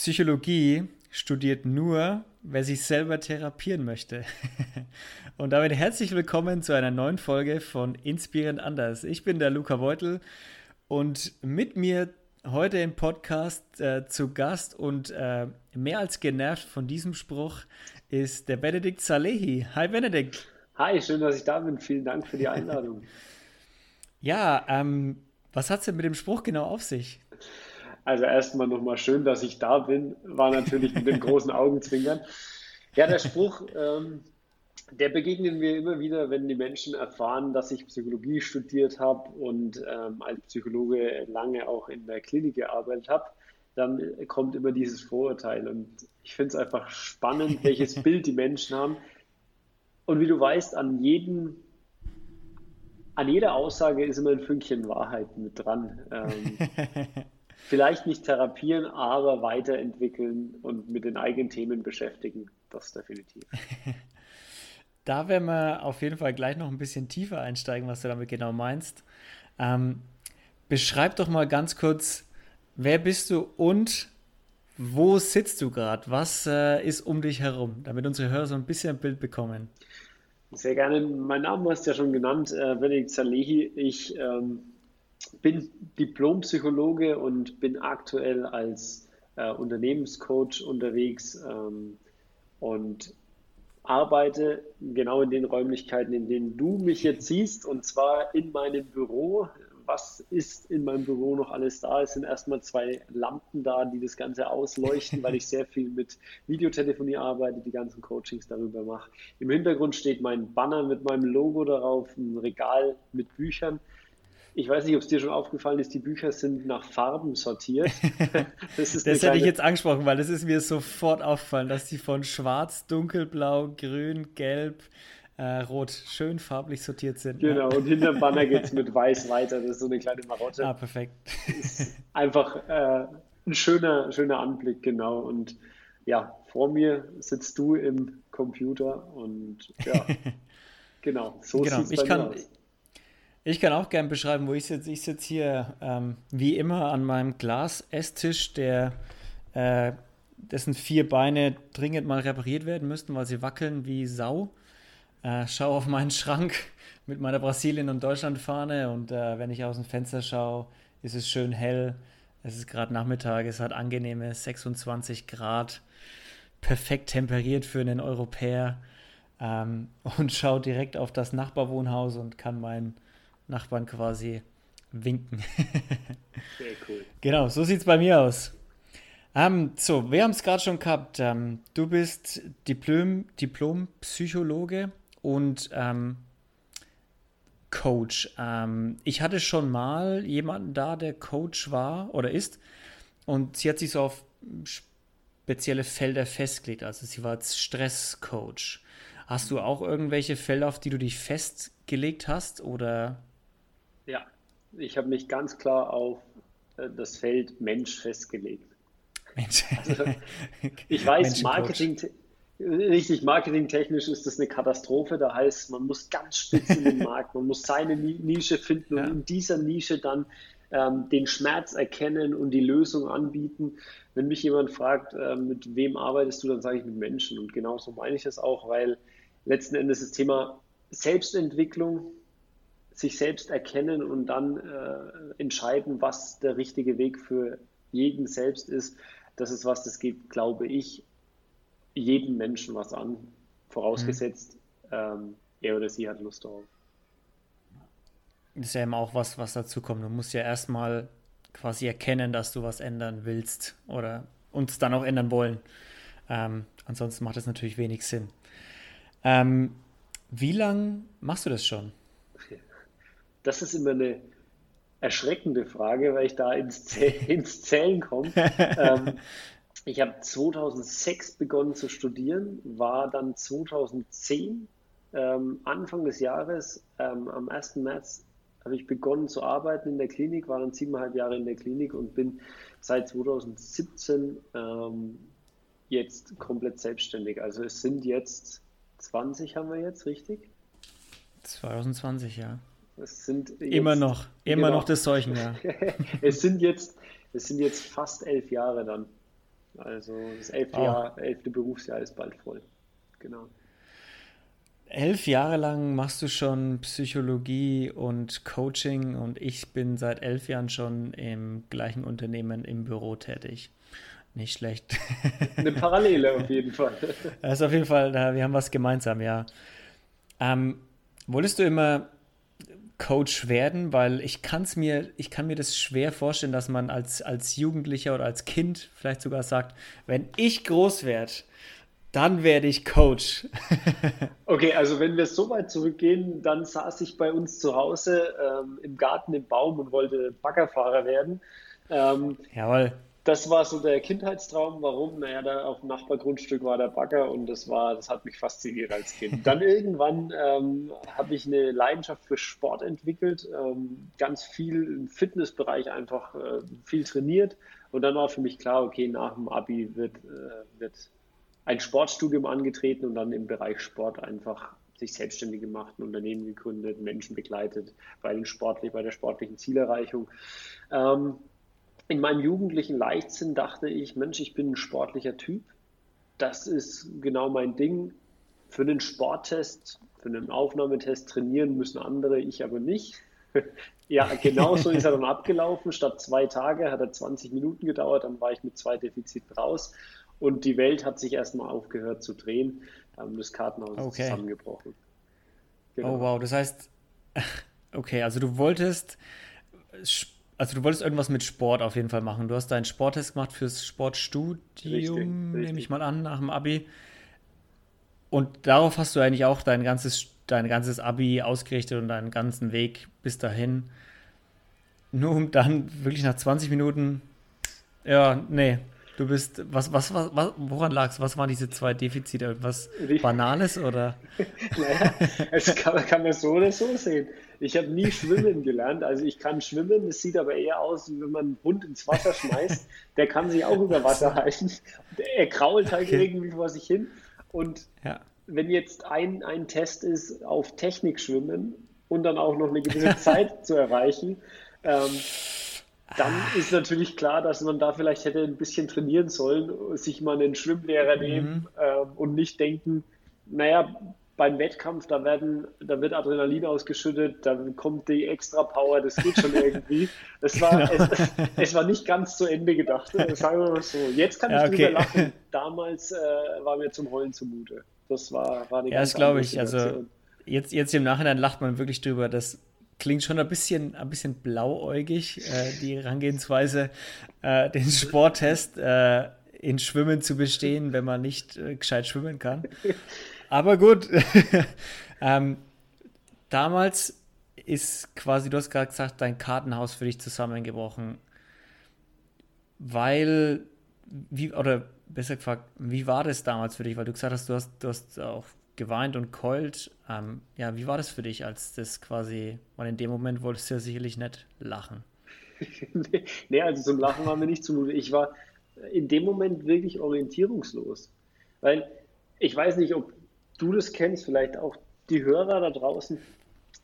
Psychologie studiert nur, wer sich selber therapieren möchte. Und damit herzlich willkommen zu einer neuen Folge von Inspirierend Anders. Ich bin der Luca Beutel und mit mir heute im Podcast äh, zu Gast und äh, mehr als genervt von diesem Spruch ist der Benedikt Salehi. Hi Benedikt. Hi, schön, dass ich da bin. Vielen Dank für die Einladung. ja, ähm, was hat es denn mit dem Spruch genau auf sich? Also erstmal nochmal schön, dass ich da bin, war natürlich mit den großen Augenzwinkern. Ja, der Spruch, ähm, der begegnet mir immer wieder, wenn die Menschen erfahren, dass ich Psychologie studiert habe und ähm, als Psychologe lange auch in der Klinik gearbeitet habe. Dann kommt immer dieses Vorurteil. Und ich finde es einfach spannend, welches Bild die Menschen haben. Und wie du weißt, an jedem an jeder Aussage ist immer ein Fünkchen Wahrheit mit dran. Ähm, vielleicht nicht therapieren, aber weiterentwickeln und mit den eigenen Themen beschäftigen. Das definitiv. Da werden wir auf jeden Fall gleich noch ein bisschen tiefer einsteigen, was du damit genau meinst. Ähm, beschreib doch mal ganz kurz, wer bist du und wo sitzt du gerade? Was äh, ist um dich herum, damit unsere Hörer so ein bisschen ein Bild bekommen? Sehr gerne. Mein Name hast du ja schon genannt, äh, Benedikt Salehi. Ich ähm, bin Diplompsychologe und bin aktuell als äh, Unternehmenscoach unterwegs ähm, und arbeite genau in den Räumlichkeiten, in denen du mich jetzt siehst, und zwar in meinem Büro. Was ist in meinem Büro noch alles da? Es sind erstmal zwei Lampen da, die das Ganze ausleuchten, weil ich sehr viel mit Videotelefonie arbeite, die ganzen Coachings darüber mache. Im Hintergrund steht mein Banner mit meinem Logo darauf, ein Regal mit Büchern. Ich weiß nicht, ob es dir schon aufgefallen ist, die Bücher sind nach Farben sortiert. Das, das hätte ich jetzt angesprochen, weil das ist mir sofort aufgefallen, dass die von schwarz, dunkelblau, grün, gelb, äh, rot schön farblich sortiert sind. Genau, ja. und hinterm Banner geht es mit weiß weiter. Das ist so eine kleine Marotte. Ah, perfekt. einfach äh, ein schöner, schöner Anblick, genau. Und ja, vor mir sitzt du im Computer und ja, genau, so genau. sieht es bei mir aus. Ich kann auch gerne beschreiben, wo ich sitze. Ich sitze hier ähm, wie immer an meinem Glas-Esstisch, der äh, dessen vier Beine dringend mal repariert werden müssten, weil sie wackeln wie Sau. Äh, schaue auf meinen Schrank mit meiner Brasilien- und Deutschland-Fahne und äh, wenn ich aus dem Fenster schaue, ist es schön hell. Es ist gerade Nachmittag, es hat angenehme 26 Grad, perfekt temperiert für einen Europäer ähm, und schaue direkt auf das Nachbarwohnhaus und kann meinen Nachbarn quasi winken. Sehr cool. Genau, so sieht es bei mir aus. Ähm, so, wir haben es gerade schon gehabt. Ähm, du bist Diplom, Diplom-Psychologe und ähm, Coach. Ich hatte schon mal jemanden da, der Coach war oder ist und sie hat sich so auf spezielle Felder festgelegt. Also sie war als Stresscoach. Hast du auch irgendwelche Felder, auf die du dich festgelegt hast oder ja, ich habe mich ganz klar auf äh, das Feld Mensch festgelegt. Mensch. Also, ich weiß, Marketing, richtig marketingtechnisch ist das eine Katastrophe. Da heißt, man muss ganz spitz in den Markt, man muss seine Nische finden und ja. in dieser Nische dann ähm, den Schmerz erkennen und die Lösung anbieten. Wenn mich jemand fragt, äh, mit wem arbeitest du, dann sage ich mit Menschen. Und genauso meine ich das auch, weil letzten Endes das Thema Selbstentwicklung sich selbst erkennen und dann äh, entscheiden, was der richtige Weg für jeden selbst ist. Das ist was, das geht, glaube ich, jedem Menschen was an, vorausgesetzt, mhm. ähm, er oder sie hat Lust darauf. Das ist ja immer auch was, was dazu kommt. Du musst ja erstmal quasi erkennen, dass du was ändern willst oder uns dann auch ändern wollen. Ähm, ansonsten macht das natürlich wenig Sinn. Ähm, wie lange machst du das schon? Das ist immer eine erschreckende Frage, weil ich da ins, Zäh ins Zählen komme. ähm, ich habe 2006 begonnen zu studieren, war dann 2010, ähm, Anfang des Jahres, ähm, am 1. März, habe ich begonnen zu arbeiten in der Klinik, war dann siebeneinhalb Jahre in der Klinik und bin seit 2017 ähm, jetzt komplett selbstständig. Also es sind jetzt 20 haben wir jetzt, richtig? 2020, ja. Es sind jetzt, immer noch, immer genau, noch das Seuchen, ja. es sind jetzt, es sind jetzt fast elf Jahre dann. Also das elfte, oh. Jahr, elfte Berufsjahr ist bald voll. Genau. Elf Jahre lang machst du schon Psychologie und Coaching und ich bin seit elf Jahren schon im gleichen Unternehmen im Büro tätig. Nicht schlecht. Eine Parallele auf jeden Fall. Das ist auf jeden Fall, wir haben was gemeinsam, ja. Ähm, wolltest du immer Coach werden? Weil ich kann es mir, ich kann mir das schwer vorstellen, dass man als, als Jugendlicher oder als Kind vielleicht sogar sagt, wenn ich groß werde, dann werde ich Coach. okay, also wenn wir so weit zurückgehen, dann saß ich bei uns zu Hause ähm, im Garten im Baum und wollte Baggerfahrer werden. Ähm, Jawohl. Das war so der Kindheitstraum. Warum? Naja, da auf dem Nachbargrundstück war der Bagger und das war, das hat mich fasziniert als Kind. Dann irgendwann ähm, habe ich eine Leidenschaft für Sport entwickelt, ähm, ganz viel im Fitnessbereich einfach äh, viel trainiert und dann war für mich klar, okay, nach dem Abi wird, äh, wird ein Sportstudium angetreten und dann im Bereich Sport einfach sich selbstständig gemacht, ein Unternehmen gegründet, Menschen begleitet bei, den sportlich, bei der sportlichen Zielerreichung. Ähm, in meinem jugendlichen Leichtsinn dachte ich, Mensch, ich bin ein sportlicher Typ. Das ist genau mein Ding. Für einen Sporttest, für einen Aufnahmetest trainieren müssen andere, ich aber nicht. ja, genau so ist er dann abgelaufen. Statt zwei Tage hat er 20 Minuten gedauert, dann war ich mit zwei Defiziten raus und die Welt hat sich erstmal aufgehört zu drehen. Ähm, das Kartenhaus okay. ist zusammengebrochen. Genau. Oh wow, das heißt, okay, also du wolltest, also du wolltest irgendwas mit Sport auf jeden Fall machen. Du hast deinen Sporttest gemacht fürs Sportstudium, nehme ich mal an, nach dem Abi. Und darauf hast du eigentlich auch dein ganzes, dein ganzes Abi ausgerichtet und deinen ganzen Weg bis dahin. Nur um dann wirklich nach 20 Minuten, ja, nee, Du bist, was, was, was, woran lag es? Was waren diese zwei Defizite? Irgendwas Banales oder? naja, es kann, kann man so oder so sehen. Ich habe nie schwimmen gelernt. Also ich kann schwimmen, es sieht aber eher aus, wie wenn man einen Hund ins Wasser schmeißt. Der kann sich auch über Wasser halten. Er krault halt okay. irgendwie vor sich hin. Und ja. wenn jetzt ein, ein Test ist auf Technik schwimmen und dann auch noch eine gewisse Zeit zu erreichen, ähm, dann ah. ist natürlich klar, dass man da vielleicht hätte ein bisschen trainieren sollen, sich mal einen Schwimmlehrer mhm. nehmen äh, und nicht denken, naja, beim Wettkampf, da, werden, da wird Adrenalin ausgeschüttet, dann kommt die extra Power, das geht schon irgendwie. Es war, genau. es, es, war nicht ganz zu Ende gedacht, sagen wir mal so. Jetzt kann ja, ich okay. drüber lachen. Damals äh, war mir zum Heulen zumute. Das war, war eine Ja, das glaube ich. Also jetzt, jetzt im Nachhinein lacht man wirklich drüber, dass klingt schon ein bisschen, ein bisschen blauäugig, äh, die Herangehensweise, äh, den Sporttest äh, in Schwimmen zu bestehen, wenn man nicht äh, gescheit schwimmen kann. Aber gut, ähm, damals ist quasi, du hast gerade gesagt, dein Kartenhaus für dich zusammengebrochen, weil, wie, oder besser gefragt, wie war das damals für dich? Weil du gesagt hast, du hast, du hast auch geweint und keult. Ähm, ja, wie war das für dich, als das quasi, weil in dem Moment wolltest du ja sicherlich nicht lachen. nee, also zum Lachen war mir nicht zumute. Ich war in dem Moment wirklich orientierungslos. Weil ich weiß nicht, ob du das kennst, vielleicht auch die Hörer da draußen.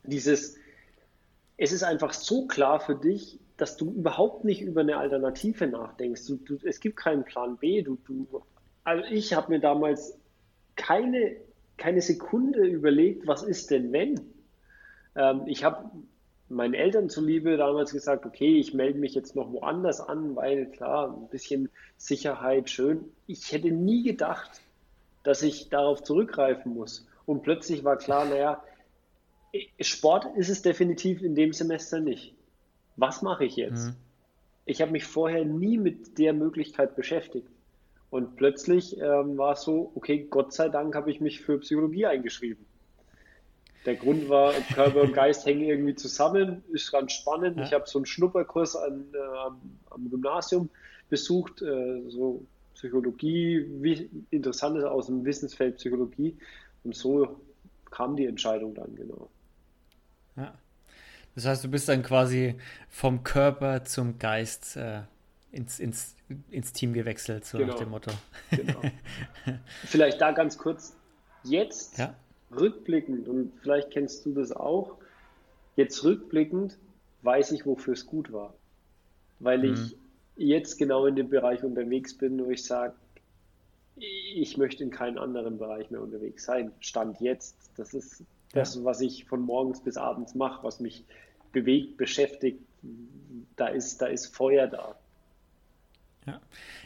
Dieses, es ist einfach so klar für dich, dass du überhaupt nicht über eine Alternative nachdenkst. Du, du, es gibt keinen Plan B. Du, also ich habe mir damals keine keine Sekunde überlegt, was ist denn wenn? Ähm, ich habe meinen Eltern zuliebe damals gesagt, okay, ich melde mich jetzt noch woanders an, weil klar, ein bisschen Sicherheit schön. Ich hätte nie gedacht, dass ich darauf zurückgreifen muss. Und plötzlich war klar, naja, Sport ist es definitiv in dem Semester nicht. Was mache ich jetzt? Mhm. Ich habe mich vorher nie mit der Möglichkeit beschäftigt. Und plötzlich ähm, war es so, okay, Gott sei Dank habe ich mich für Psychologie eingeschrieben. Der Grund war, Körper und Geist hängen irgendwie zusammen, ist ganz spannend. Ja. Ich habe so einen Schnupperkurs an, äh, am Gymnasium besucht, äh, so Psychologie, wie, Interessantes aus dem Wissensfeld Psychologie. Und so kam die Entscheidung dann, genau. Ja. Das heißt, du bist dann quasi vom Körper zum Geist äh, ins, ins, ins Team gewechselt, so genau. nach dem Motto. Genau. vielleicht da ganz kurz, jetzt ja? rückblickend, und vielleicht kennst du das auch, jetzt rückblickend weiß ich, wofür es gut war. Weil mhm. ich jetzt genau in dem Bereich unterwegs bin, wo ich sage, ich möchte in keinem anderen Bereich mehr unterwegs sein. Stand jetzt. Das ist das, was ich von morgens bis abends mache, was mich bewegt, beschäftigt. Da ist, da ist Feuer da. Ja,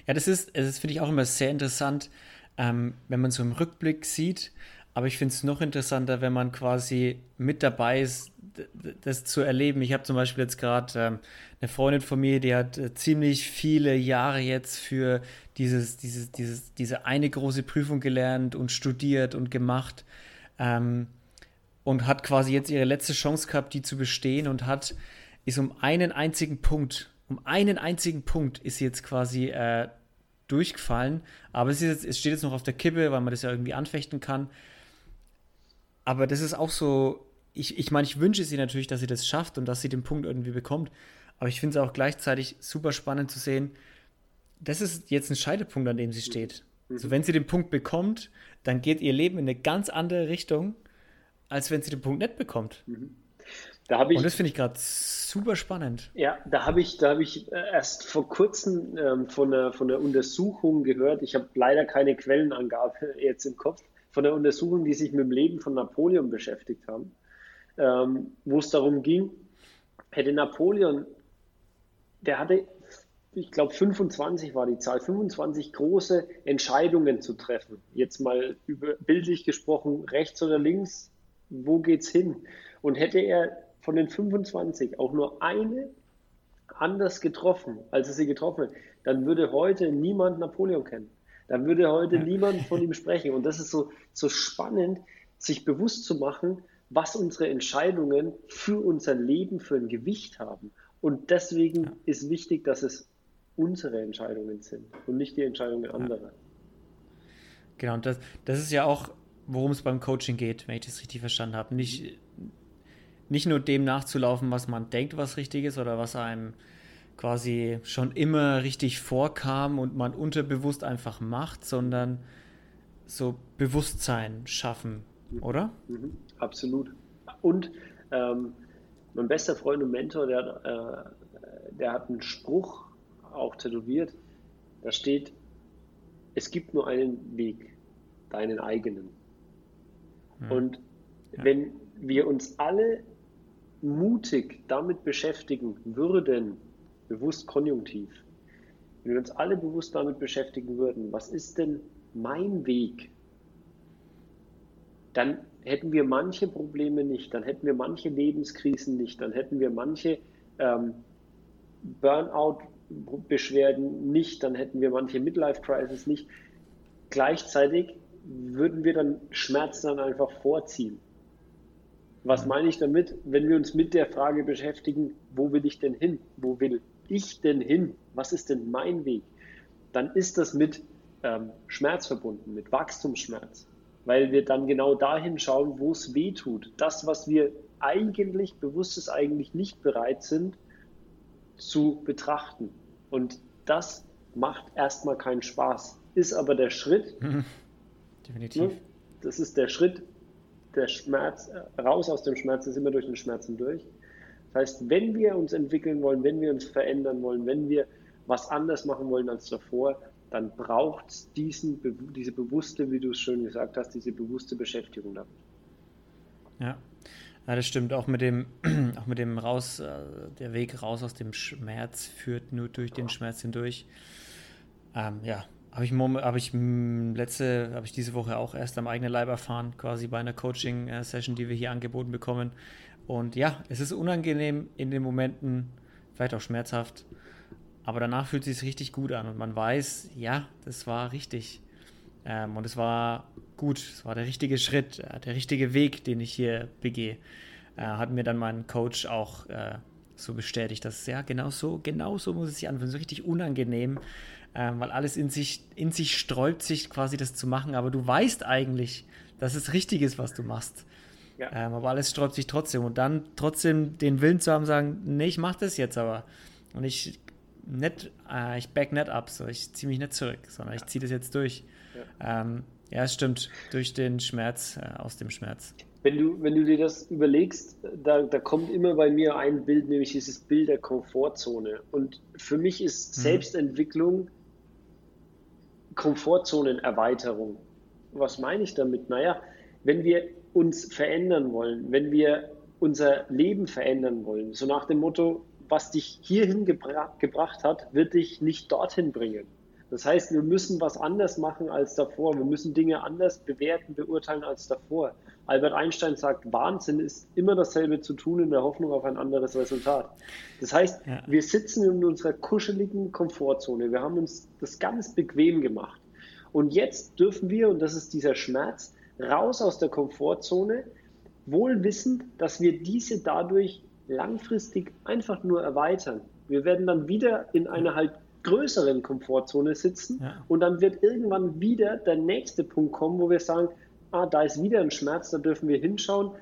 ja das ist, das finde ich auch immer sehr interessant, ähm, wenn man so im Rückblick sieht. Aber ich finde es noch interessanter, wenn man quasi mit dabei ist, das zu erleben. Ich habe zum Beispiel jetzt gerade ähm, eine Freundin von mir, die hat äh, ziemlich viele Jahre jetzt für dieses, dieses, dieses, diese eine große Prüfung gelernt und studiert und gemacht ähm, und hat quasi jetzt ihre letzte Chance gehabt, die zu bestehen und hat, ist um einen einzigen Punkt, um einen einzigen Punkt ist sie jetzt quasi äh, durchgefallen. Aber es, jetzt, es steht jetzt noch auf der Kippe, weil man das ja irgendwie anfechten kann. Aber das ist auch so, ich, ich meine, ich wünsche sie natürlich, dass sie das schafft und dass sie den Punkt irgendwie bekommt. Aber ich finde es auch gleichzeitig super spannend zu sehen, das ist jetzt ein Scheidepunkt, an dem sie steht. Mhm. Wenn sie den Punkt bekommt, dann geht ihr Leben in eine ganz andere Richtung, als wenn sie den Punkt nicht bekommt. Mhm. Da ich, und das finde ich gerade super spannend. Ja, da habe ich, hab ich äh, erst vor kurzem ähm, von, einer, von einer Untersuchung gehört. Ich habe leider keine Quellenangabe jetzt im Kopf. Von der Untersuchung, die sich mit dem Leben von Napoleon beschäftigt haben, ähm, wo es darum ging, hätte Napoleon, der hatte, ich glaube 25 war die Zahl, 25 große Entscheidungen zu treffen. Jetzt mal über, bildlich gesprochen, rechts oder links, wo geht's hin? Und hätte er von den 25 auch nur eine anders getroffen, als er sie getroffen hat, dann würde heute niemand Napoleon kennen. Dann würde heute ja. niemand von ihm sprechen. Und das ist so, so spannend, sich bewusst zu machen, was unsere Entscheidungen für unser Leben für ein Gewicht haben. Und deswegen ja. ist wichtig, dass es unsere Entscheidungen sind und nicht die Entscheidungen anderer. Ja. Genau, und das, das ist ja auch, worum es beim Coaching geht, wenn ich das richtig verstanden habe. Nicht, nicht nur dem nachzulaufen, was man denkt, was richtig ist oder was einem quasi schon immer richtig vorkam und man unterbewusst einfach macht, sondern so Bewusstsein schaffen, oder? Mhm, absolut. Und ähm, mein bester Freund und Mentor, der, äh, der hat einen Spruch auch tätowiert. Da steht, es gibt nur einen Weg, deinen eigenen. Mhm. Und ja. wenn wir uns alle mutig damit beschäftigen würden, bewusst konjunktiv, wenn wir uns alle bewusst damit beschäftigen würden, was ist denn mein Weg, dann hätten wir manche Probleme nicht, dann hätten wir manche Lebenskrisen nicht, dann hätten wir manche ähm, Burnout-Beschwerden nicht, dann hätten wir manche Midlife-Crisis nicht. Gleichzeitig würden wir dann Schmerzen dann einfach vorziehen. Was meine ich damit? Wenn wir uns mit der Frage beschäftigen, wo will ich denn hin? Wo will ich denn hin? Was ist denn mein Weg? Dann ist das mit ähm, Schmerz verbunden, mit Wachstumsschmerz, weil wir dann genau dahin schauen, wo es weh tut. Das, was wir eigentlich, bewusstes eigentlich nicht bereit sind zu betrachten. Und das macht erstmal keinen Spaß, ist aber der Schritt. Definitiv. Ne? Das ist der Schritt, der Schmerz, raus aus dem Schmerz ist immer durch den Schmerzen durch. Das heißt, wenn wir uns entwickeln wollen, wenn wir uns verändern wollen, wenn wir was anders machen wollen als davor, dann braucht es diese bewusste, wie du es schön gesagt hast, diese bewusste Beschäftigung damit. Ja. Ja, das stimmt. Auch mit dem, auch mit dem raus, äh, der Weg raus aus dem Schmerz führt nur durch den Schmerz hindurch. Ähm, ja, habe ich, hab ich letzte, habe ich diese Woche auch erst am eigenen Leib erfahren, quasi bei einer Coaching-Session, die wir hier angeboten bekommen. Und ja, es ist unangenehm in den Momenten, vielleicht auch schmerzhaft, aber danach fühlt es sich richtig gut an und man weiß, ja, das war richtig. Ähm, und es war gut, es war der richtige Schritt, äh, der richtige Weg, den ich hier begehe. Äh, hat mir dann mein Coach auch äh, so bestätigt, dass ja, genau so, genau so muss es sich anfühlen, so richtig unangenehm ähm, weil alles in sich, in sich sträubt sich quasi das zu machen, aber du weißt eigentlich, dass es richtig ist, was du machst. Ja. Ähm, aber alles sträubt sich trotzdem und dann trotzdem den Willen zu haben, sagen, nee, ich mach das jetzt aber. Und ich nicht, äh, ich back nicht ab, so ich ziehe mich nicht zurück, sondern ja. ich ziehe das jetzt durch. Ja. Ähm, ja, es stimmt, durch den Schmerz, äh, aus dem Schmerz. wenn du, wenn du dir das überlegst, da, da kommt immer bei mir ein Bild, nämlich dieses Bild der Komfortzone. Und für mich ist mhm. Selbstentwicklung Komfortzonenerweiterung. Was meine ich damit? Naja, wenn wir uns verändern wollen, wenn wir unser Leben verändern wollen, so nach dem Motto, was dich hierhin gebra gebracht hat, wird dich nicht dorthin bringen. Das heißt, wir müssen was anders machen als davor. Wir müssen Dinge anders bewerten, beurteilen als davor. Albert Einstein sagt, Wahnsinn ist immer dasselbe zu tun in der Hoffnung auf ein anderes Resultat. Das heißt, ja. wir sitzen in unserer kuscheligen Komfortzone. Wir haben uns das ganz bequem gemacht. Und jetzt dürfen wir, und das ist dieser Schmerz, raus aus der Komfortzone, wohl wissend, dass wir diese dadurch langfristig einfach nur erweitern. Wir werden dann wieder in einer halt größeren Komfortzone sitzen ja. und dann wird irgendwann wieder der nächste Punkt kommen, wo wir sagen, ah, da ist wieder ein Schmerz, da dürfen wir hinschauen,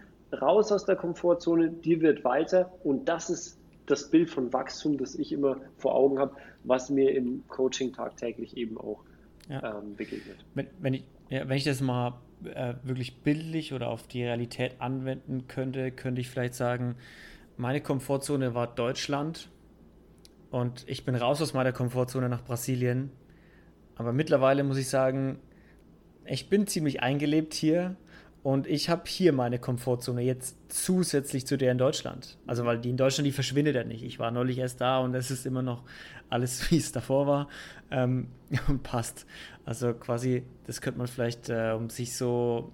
raus aus der Komfortzone, die wird weiter und das ist das Bild von Wachstum, das ich immer vor Augen habe, was mir im Coaching tagtäglich eben auch ja. ähm, begegnet. Wenn, wenn, ich, ja, wenn ich das mal äh, wirklich bildlich oder auf die Realität anwenden könnte, könnte ich vielleicht sagen, meine Komfortzone war Deutschland und ich bin raus aus meiner Komfortzone nach Brasilien. Aber mittlerweile muss ich sagen, ich bin ziemlich eingelebt hier und ich habe hier meine Komfortzone jetzt zusätzlich zu der in Deutschland. Also weil die in Deutschland, die verschwindet ja nicht. Ich war neulich erst da und es ist immer noch alles, wie es davor war. Ähm, und passt. Also quasi, das könnte man vielleicht, äh, um sich so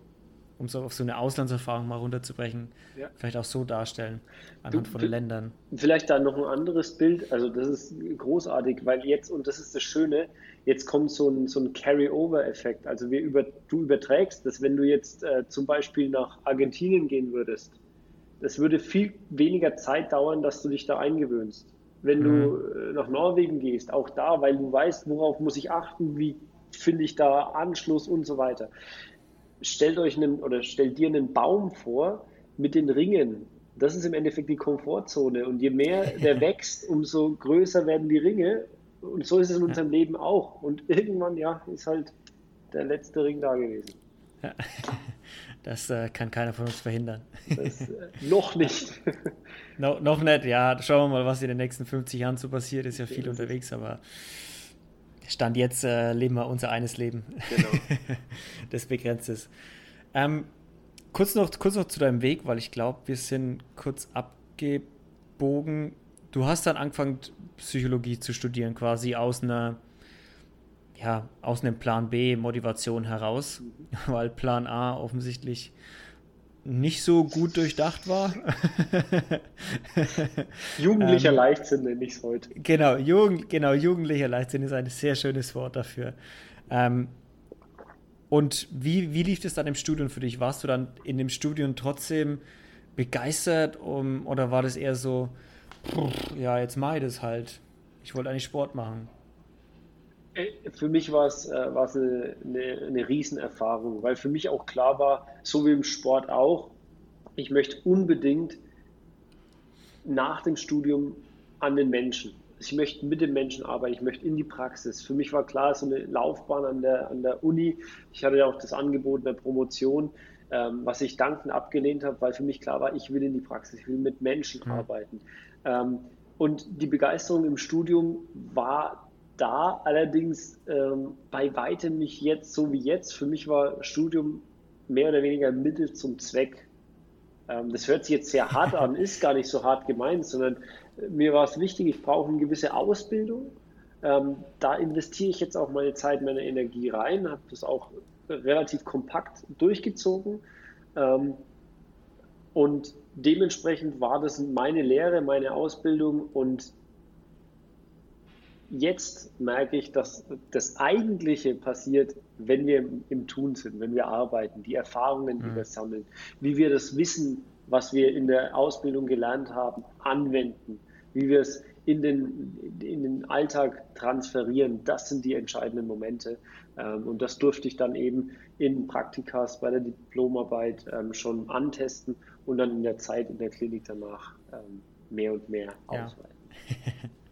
um so auf so eine Auslandserfahrung mal runterzubrechen, ja. vielleicht auch so darstellen, anhand du, von Ländern. Vielleicht da noch ein anderes Bild, also das ist großartig, weil jetzt, und das ist das Schöne, jetzt kommt so ein, so ein Carry-Over-Effekt. Also wir über, du überträgst dass wenn du jetzt äh, zum Beispiel nach Argentinien gehen würdest, das würde viel weniger Zeit dauern, dass du dich da eingewöhnst. Wenn mhm. du äh, nach Norwegen gehst, auch da, weil du weißt, worauf muss ich achten, wie finde ich da Anschluss und so weiter stellt euch einen oder stellt dir einen Baum vor mit den Ringen. Das ist im Endeffekt die Komfortzone. Und je mehr der wächst, umso größer werden die Ringe. Und so ist es in unserem. Leben auch. Und irgendwann, ja, ist halt der letzte Ring da gewesen. Ja. Das äh, kann keiner von uns verhindern. Das, äh, noch nicht. no, noch nicht, ja. Schauen wir mal, was in den nächsten 50 Jahren so passiert. Ist ja viel unterwegs, aber Stand jetzt äh, leben wir unser eines Leben. Genau. das begrenzt ist. Ähm, kurz, noch, kurz noch zu deinem Weg, weil ich glaube, wir sind kurz abgebogen. Du hast dann angefangen, Psychologie zu studieren, quasi aus einer, ja, aus einem Plan B Motivation heraus, mhm. weil Plan A offensichtlich nicht so gut durchdacht war. Jugendlicher ähm, Leichtsinn nenne ich es heute. Genau, Jugend, genau, jugendlicher Leichtsinn ist ein sehr schönes Wort dafür. Ähm, und wie, wie lief es dann im Studium für dich? Warst du dann in dem Studium trotzdem begeistert um, oder war das eher so, ja, jetzt mache ich das halt. Ich wollte eigentlich Sport machen. Für mich war es, äh, war es eine, eine, eine Riesenerfahrung, weil für mich auch klar war, so wie im Sport auch, ich möchte unbedingt nach dem Studium an den Menschen. Ich möchte mit den Menschen arbeiten, ich möchte in die Praxis. Für mich war klar, so eine Laufbahn an der, an der Uni. Ich hatte ja auch das Angebot der Promotion, ähm, was ich dankend abgelehnt habe, weil für mich klar war, ich will in die Praxis, ich will mit Menschen mhm. arbeiten. Ähm, und die Begeisterung im Studium war da allerdings ähm, bei weitem nicht jetzt so wie jetzt. Für mich war Studium mehr oder weniger Mittel zum Zweck. Ähm, das hört sich jetzt sehr hart an, ist gar nicht so hart gemeint, sondern äh, mir war es wichtig, ich brauche eine gewisse Ausbildung. Ähm, da investiere ich jetzt auch meine Zeit, meine Energie rein, habe das auch relativ kompakt durchgezogen. Ähm, und dementsprechend war das meine Lehre, meine Ausbildung und jetzt merke ich, dass das Eigentliche passiert, wenn wir im Tun sind, wenn wir arbeiten, die Erfahrungen, die mhm. wir sammeln, wie wir das Wissen, was wir in der Ausbildung gelernt haben, anwenden, wie wir es in den, in den Alltag transferieren, das sind die entscheidenden Momente. Ähm, und das durfte ich dann eben in Praktikas bei der Diplomarbeit ähm, schon antesten und dann in der Zeit in der Klinik danach ähm, mehr und mehr ja.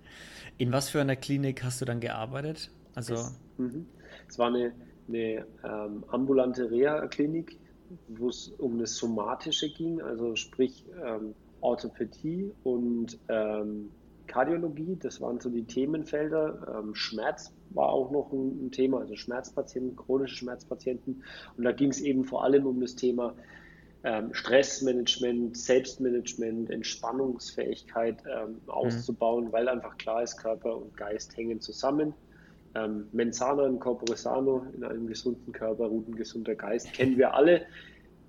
In was für einer Klinik hast du dann gearbeitet? Also es, mhm. es war eine, eine ähm, ambulante Reha-Klinik wo es um das Somatische ging, also sprich ähm, Orthopädie und ähm, Kardiologie, das waren so die Themenfelder. Ähm, Schmerz war auch noch ein, Thema, also Schmerzpatienten, chronische Schmerzpatienten. Und da ging es eben vor allem um das Thema Stressmanagement, Selbstmanagement, Entspannungsfähigkeit ähm, mhm. auszubauen, mhm. weil einfach klar ist, Körper und Geist hängen zusammen. Ähm, Mensana in corpore sano, in einem gesunden Körper ruht ein gesunder Geist, kennen wir alle.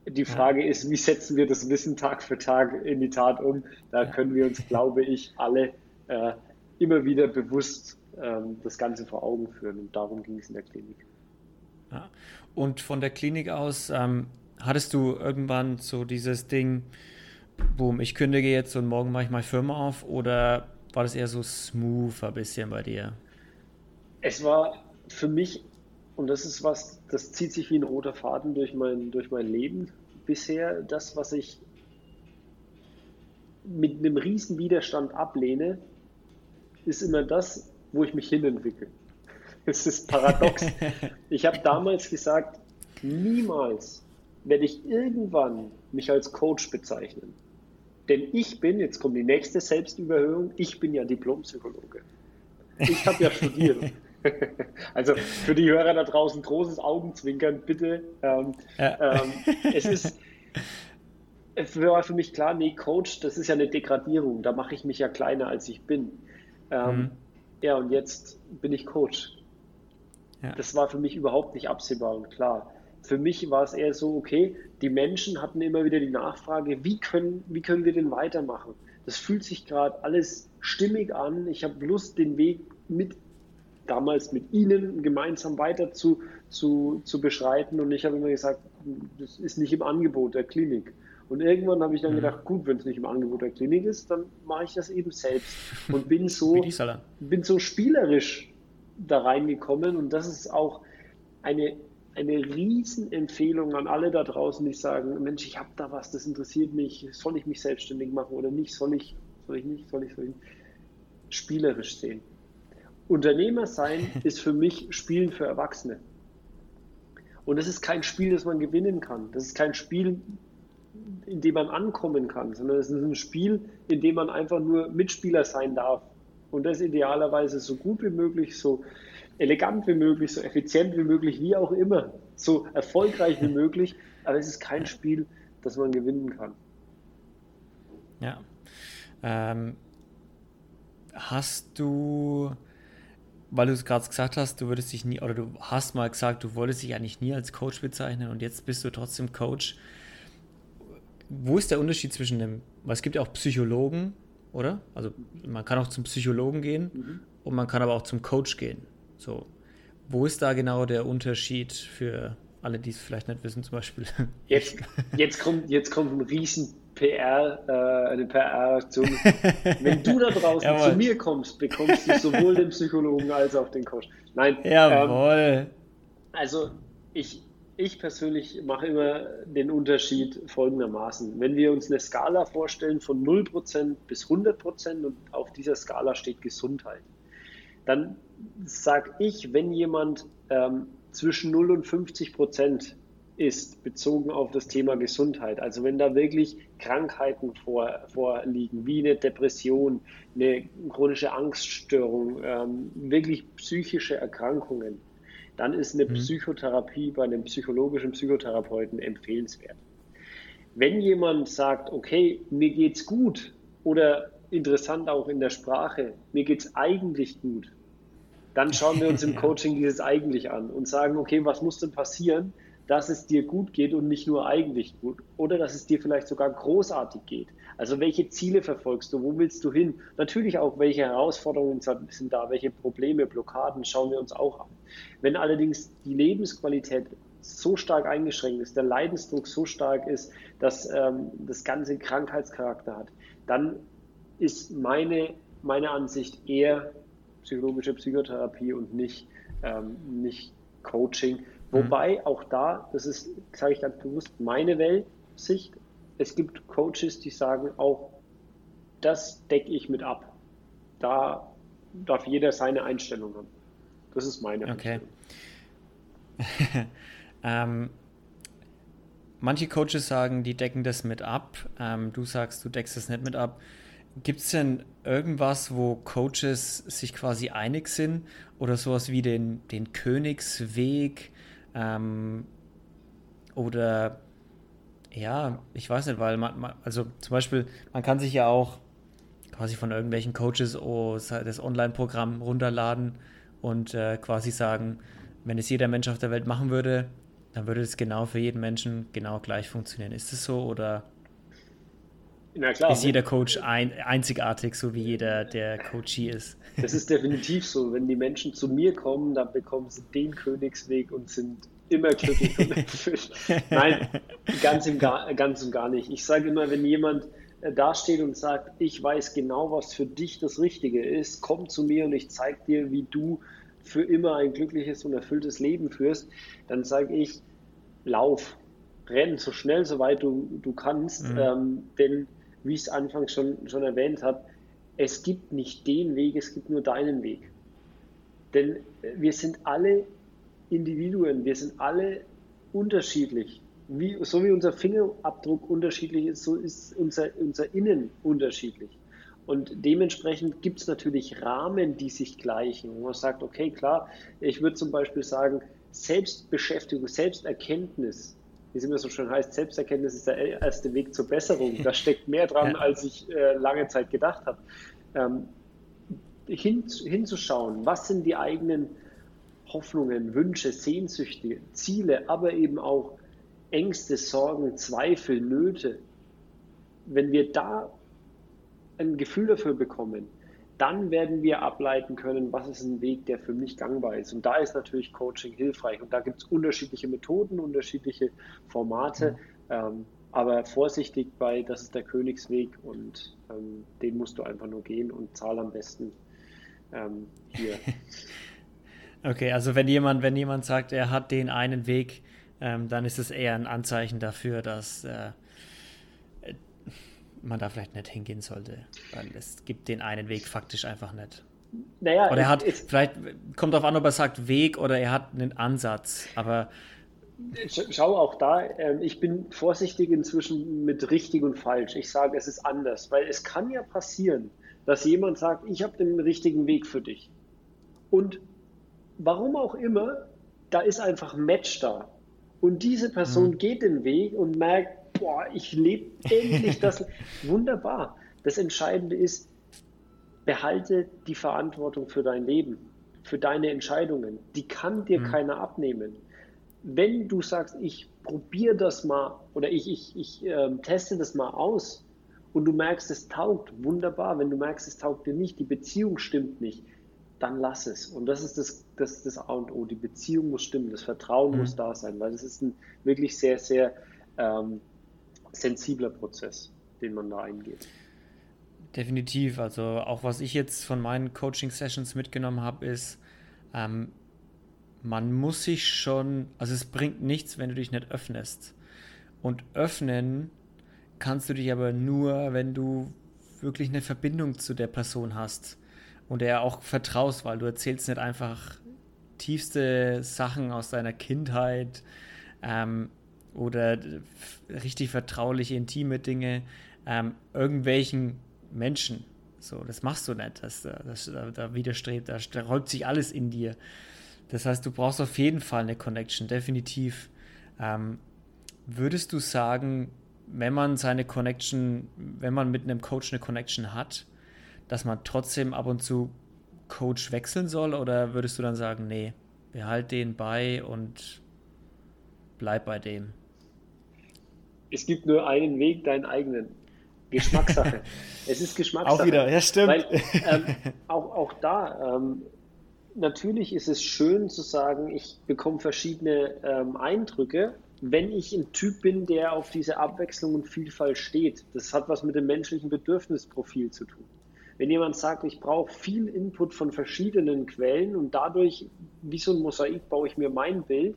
Die Frage ja. ist, wie setzen wir das Wissen Tag für Tag in die Tat um? Da ja. können wir uns, glaube ich, alle äh, immer wieder bewusst ähm, das Ganze vor Augen führen. Und darum ging es in der Klinik. Ja. Und von der Klinik aus, ähm, hattest du irgendwann so dieses Ding, boom, ich kündige jetzt und morgen mache ich meine Firma auf? Oder war das eher so smooth ein bisschen bei dir? Es war für mich, und das ist was, das zieht sich wie ein roter Faden durch mein, durch mein Leben bisher, das, was ich mit einem riesen Widerstand ablehne, ist immer das, wo ich mich hinentwickle. Es ist paradox. ich habe damals gesagt, niemals werde ich irgendwann mich als Coach bezeichnen. Denn ich bin, jetzt kommt die nächste Selbstüberhöhung, ich bin ja Diplompsychologe. Ich habe ja studiert. Also für die Hörer da draußen großes Augenzwinkern, bitte. Ähm, ja. ähm, es ist, es war für mich klar, nee, Coach, das ist ja eine Degradierung, da mache ich mich ja kleiner, als ich bin. Ähm, mhm. Ja, und jetzt bin ich Coach. Ja. Das war für mich überhaupt nicht absehbar und klar. Für mich war es eher so, okay, die Menschen hatten immer wieder die Nachfrage, wie können, wie können wir denn weitermachen? Das fühlt sich gerade alles stimmig an. Ich habe Lust, den Weg mit damals mit Ihnen gemeinsam weiter zu, zu, zu beschreiten. Und ich habe immer gesagt, das ist nicht im Angebot der Klinik. Und irgendwann habe ich dann mhm. gedacht, gut, wenn es nicht im Angebot der Klinik ist, dann mache ich das eben selbst. Und bin so, bin so spielerisch da reingekommen. Und das ist auch eine, eine Riesenempfehlung an alle da draußen, die sagen, Mensch, ich habe da was, das interessiert mich, soll ich mich selbstständig machen oder nicht, soll ich, soll ich nicht, soll ich, soll ich spielerisch sehen. Unternehmer sein ist für mich Spielen für Erwachsene. Und das ist kein Spiel, das man gewinnen kann. Das ist kein Spiel, in dem man ankommen kann, sondern es ist ein Spiel, in dem man einfach nur Mitspieler sein darf. Und das idealerweise so gut wie möglich, so elegant wie möglich, so effizient wie möglich, wie auch immer, so erfolgreich wie möglich. Aber es ist kein Spiel, das man gewinnen kann. Ja. Ähm, hast du weil du es gerade gesagt hast, du würdest dich nie, oder du hast mal gesagt, du wolltest dich eigentlich nie als Coach bezeichnen und jetzt bist du trotzdem Coach. Wo ist der Unterschied zwischen dem, weil es gibt ja auch Psychologen, oder? Also man kann auch zum Psychologen gehen mhm. und man kann aber auch zum Coach gehen. So, wo ist da genau der Unterschied für alle, die es vielleicht nicht wissen, zum Beispiel? Jetzt, jetzt, kommt, jetzt kommt ein riesen PR, äh, eine PR-Aktion. Wenn du da draußen Jawohl. zu mir kommst, bekommst du sowohl den Psychologen als auch den Coach. Nein. Jawohl. Ähm, also ich, ich persönlich mache immer den Unterschied folgendermaßen. Wenn wir uns eine Skala vorstellen von 0% bis 100% und auf dieser Skala steht Gesundheit, dann sage ich, wenn jemand ähm, zwischen 0 und 50 Prozent ist, bezogen auf das Thema Gesundheit. Also wenn da wirklich Krankheiten vor, vorliegen, wie eine Depression, eine chronische Angststörung, ähm, wirklich psychische Erkrankungen, dann ist eine mhm. Psychotherapie bei einem psychologischen Psychotherapeuten empfehlenswert. Wenn jemand sagt, okay, mir geht's gut oder interessant auch in der Sprache, mir geht's eigentlich gut, dann schauen wir uns im Coaching dieses eigentlich an und sagen, okay, was muss denn passieren, dass es dir gut geht und nicht nur eigentlich gut oder dass es dir vielleicht sogar großartig geht. Also welche Ziele verfolgst du, wo willst du hin? Natürlich auch, welche Herausforderungen sind da, welche Probleme, Blockaden schauen wir uns auch an. Wenn allerdings die Lebensqualität so stark eingeschränkt ist, der Leidensdruck so stark ist, dass ähm, das Ganze Krankheitscharakter hat, dann ist meine, meine Ansicht eher psychologische Psychotherapie und nicht, ähm, nicht Coaching, Wobei mhm. auch da, das ist, sage ich ganz bewusst, meine Weltsicht. Es gibt Coaches, die sagen auch, das decke ich mit ab. Da darf jeder seine Einstellung haben. Das ist meine okay. ähm, manche Coaches sagen, die decken das mit ab. Ähm, du sagst, du deckst das nicht mit ab. Gibt es denn irgendwas, wo Coaches sich quasi einig sind oder sowas wie den, den Königsweg ähm, oder ja, ich weiß nicht, weil man, man, also zum Beispiel, man kann sich ja auch quasi von irgendwelchen Coaches oh, das Online-Programm runterladen und äh, quasi sagen, wenn es jeder Mensch auf der Welt machen würde, dann würde es genau für jeden Menschen genau gleich funktionieren. Ist es so oder Klar, ist jeder Coach ein, einzigartig, so wie jeder, der Coachee ist? Das ist definitiv so. Wenn die Menschen zu mir kommen, dann bekommen sie den Königsweg und sind immer glücklich und erfüllt. Nein, ganz und, gar, ganz und gar nicht. Ich sage immer, wenn jemand äh, dasteht und sagt, ich weiß genau, was für dich das Richtige ist, komm zu mir und ich zeige dir, wie du für immer ein glückliches und erfülltes Leben führst, dann sage ich, lauf, renn so schnell, so weit du, du kannst, mhm. ähm, denn wie ich es anfangs schon, schon erwähnt habe, es gibt nicht den Weg, es gibt nur deinen Weg. Denn wir sind alle Individuen, wir sind alle unterschiedlich. Wie, so wie unser Fingerabdruck unterschiedlich ist, so ist unser, unser Innen unterschiedlich. Und dementsprechend gibt es natürlich Rahmen, die sich gleichen. Wo man sagt, okay, klar, ich würde zum Beispiel sagen, Selbstbeschäftigung, Selbsterkenntnis wie es immer so schön heißt, Selbsterkenntnis ist der erste Weg zur Besserung. Da steckt mehr dran, ja. als ich äh, lange Zeit gedacht habe. Ähm, hin, hinzuschauen, was sind die eigenen Hoffnungen, Wünsche, Sehnsüchte, Ziele, aber eben auch Ängste, Sorgen, Zweifel, Nöte. Wenn wir da ein Gefühl dafür bekommen, dann werden wir ableiten können, was ist ein Weg, der für mich gangbar ist. Und da ist natürlich Coaching hilfreich. Und da gibt es unterschiedliche Methoden, unterschiedliche Formate. Mhm. Ähm, aber vorsichtig bei, das ist der Königsweg und ähm, den musst du einfach nur gehen und zahl am besten ähm, hier. okay, also wenn jemand, wenn jemand sagt, er hat den einen Weg, ähm, dann ist es eher ein Anzeichen dafür, dass äh, man da vielleicht nicht hingehen sollte, weil es gibt den einen Weg faktisch einfach nicht. Naja, oder er hat, es, vielleicht kommt darauf an, ob er sagt Weg oder er hat einen Ansatz, aber. Schau auch da, äh, ich bin vorsichtig inzwischen mit richtig und falsch. Ich sage, es ist anders, weil es kann ja passieren, dass jemand sagt, ich habe den richtigen Weg für dich. Und warum auch immer, da ist einfach ein Match da. Und diese Person mhm. geht den Weg und merkt, boah, ich lebe endlich das. Wunderbar. Das Entscheidende ist, behalte die Verantwortung für dein Leben, für deine Entscheidungen. Die kann dir mhm. keiner abnehmen. Wenn du sagst, ich probiere das mal oder ich, ich, ich äh, teste das mal aus und du merkst, es taugt, wunderbar. Wenn du merkst, es taugt dir nicht, die Beziehung stimmt nicht, dann lass es. Und das ist das, das, das A und O. Die Beziehung muss stimmen, das Vertrauen mhm. muss da sein, weil es ist ein wirklich sehr, sehr ähm, sensibler Prozess, den man da eingeht. Definitiv. Also auch was ich jetzt von meinen Coaching-Sessions mitgenommen habe, ist, ähm, man muss sich schon, also es bringt nichts, wenn du dich nicht öffnest. Und öffnen kannst du dich aber nur, wenn du wirklich eine Verbindung zu der Person hast und der auch vertraust, weil du erzählst nicht einfach tiefste Sachen aus deiner Kindheit, ähm, oder richtig vertrauliche, intime Dinge ähm, irgendwelchen Menschen. So, das machst du nicht. Das, das, da widerstrebt, da, da räumt sich alles in dir. Das heißt, du brauchst auf jeden Fall eine Connection, definitiv. Ähm, würdest du sagen, wenn man seine Connection, wenn man mit einem Coach eine Connection hat, dass man trotzdem ab und zu Coach wechseln soll? Oder würdest du dann sagen, nee, behalt den bei und bleib bei dem? Es gibt nur einen Weg, deinen eigenen. Geschmackssache. es ist Geschmackssache. Auch wieder, ja stimmt. Weil, ähm, auch, auch da, ähm, natürlich ist es schön zu sagen, ich bekomme verschiedene ähm, Eindrücke, wenn ich ein Typ bin, der auf diese Abwechslung und Vielfalt steht. Das hat was mit dem menschlichen Bedürfnisprofil zu tun. Wenn jemand sagt, ich brauche viel Input von verschiedenen Quellen und dadurch, wie so ein Mosaik, baue ich mir mein Bild,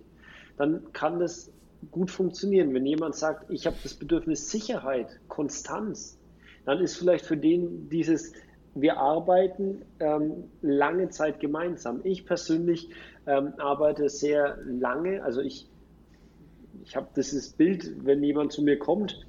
dann kann das gut funktionieren. Wenn jemand sagt, ich habe das Bedürfnis Sicherheit, Konstanz, dann ist vielleicht für den dieses, wir arbeiten ähm, lange Zeit gemeinsam. Ich persönlich ähm, arbeite sehr lange, also ich ich habe dieses Bild, wenn jemand zu mir kommt,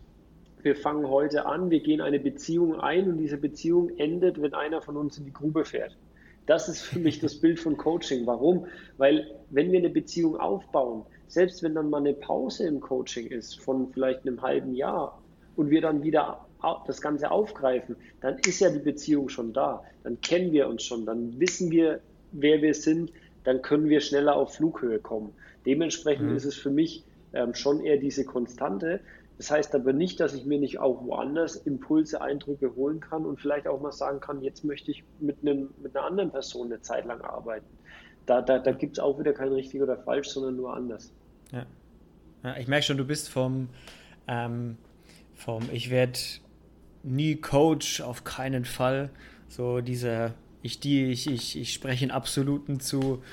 wir fangen heute an, wir gehen eine Beziehung ein und diese Beziehung endet, wenn einer von uns in die Grube fährt. Das ist für mich das Bild von Coaching. Warum? Weil wenn wir eine Beziehung aufbauen, selbst wenn dann mal eine Pause im Coaching ist von vielleicht einem halben Jahr und wir dann wieder das Ganze aufgreifen, dann ist ja die Beziehung schon da. Dann kennen wir uns schon, dann wissen wir, wer wir sind, dann können wir schneller auf Flughöhe kommen. Dementsprechend mhm. ist es für mich ähm, schon eher diese Konstante. Das heißt aber nicht, dass ich mir nicht auch woanders Impulse, Eindrücke holen kann und vielleicht auch mal sagen kann, jetzt möchte ich mit, einem, mit einer anderen Person eine Zeit lang arbeiten. Da, da, da gibt es auch wieder kein richtig oder falsch, sondern nur anders. Ja. ja ich merke schon, du bist vom, ähm, vom ich werde nie Coach, auf keinen Fall. So dieser, ich, die, ich, ich, ich spreche in Absoluten zu.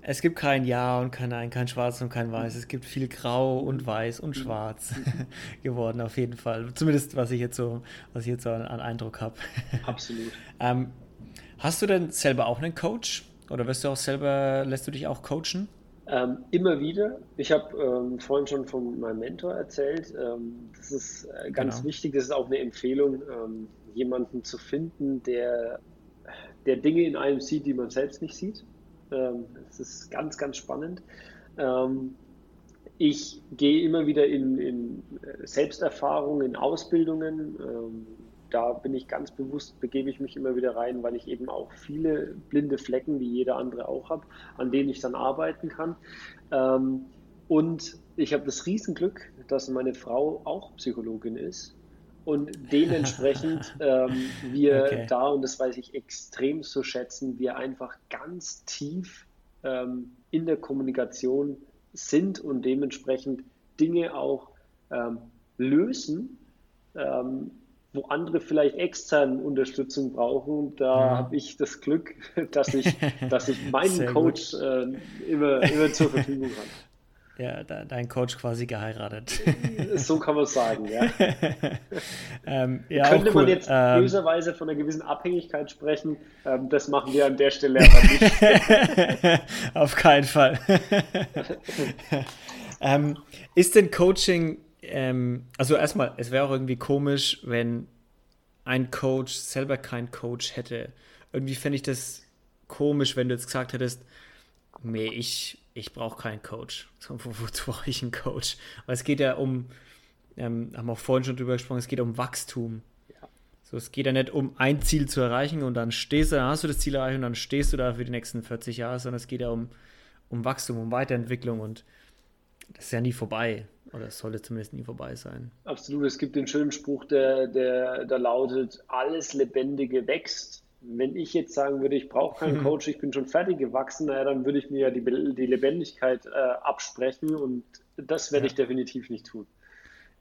Es gibt kein Ja und kein Nein, kein Schwarz und kein Weiß. Es gibt viel Grau und Weiß und Schwarz geworden, auf jeden Fall. Zumindest was ich jetzt so, was ich jetzt so an, an Eindruck habe. Absolut. ähm, hast du denn selber auch einen Coach? Oder wirst du auch selber, lässt du dich auch coachen? Ähm, immer wieder. Ich habe ähm, vorhin schon von meinem Mentor erzählt. Ähm, das ist äh, ganz genau. wichtig. Das ist auch eine Empfehlung, ähm, jemanden zu finden, der, der Dinge in einem sieht, die man selbst nicht sieht. Ähm, das ist ganz, ganz spannend. Ähm, ich gehe immer wieder in, in äh, Selbsterfahrung, in Ausbildungen da bin ich ganz bewusst, begebe ich mich immer wieder rein, weil ich eben auch viele blinde Flecken, wie jeder andere auch habe, an denen ich dann arbeiten kann. Ähm, und ich habe das Riesenglück, dass meine Frau auch Psychologin ist und dementsprechend ähm, wir okay. da, und das weiß ich extrem zu schätzen, wir einfach ganz tief ähm, in der Kommunikation sind und dementsprechend Dinge auch ähm, lösen, ähm, wo andere vielleicht externe Unterstützung brauchen, da ja. habe ich das Glück, dass ich, dass ich meinen Coach äh, immer, immer zur Verfügung habe. Ja, dein Coach quasi geheiratet. So kann man es sagen, ja. ähm, ja Könnte cool. man jetzt ähm, böserweise von einer gewissen Abhängigkeit sprechen, ähm, das machen wir an der Stelle aber nicht. Auf keinen Fall. Ähm, ist denn Coaching ähm, also erstmal, es wäre auch irgendwie komisch, wenn ein Coach selber keinen Coach hätte. Irgendwie fände ich das komisch, wenn du jetzt gesagt hättest, nee, ich, ich brauche keinen Coach. So, wo, wozu brauche ich einen Coach? Weil es geht ja um, ähm, haben wir auch vorhin schon drüber gesprochen, es geht um Wachstum. Ja. So, es geht ja nicht um ein Ziel zu erreichen und dann stehst du, dann hast du das Ziel erreicht und dann stehst du da für die nächsten 40 Jahre, sondern es geht ja um, um Wachstum, um Weiterentwicklung und das ist ja nie vorbei. Oder es sollte zumindest nie vorbei sein. Absolut. Es gibt den schönen Spruch, der, der, der lautet, alles Lebendige wächst. Wenn ich jetzt sagen würde, ich brauche keinen Coach, ich bin schon fertig gewachsen, naja, dann würde ich mir ja die, die Lebendigkeit äh, absprechen und das werde ja. ich definitiv nicht tun.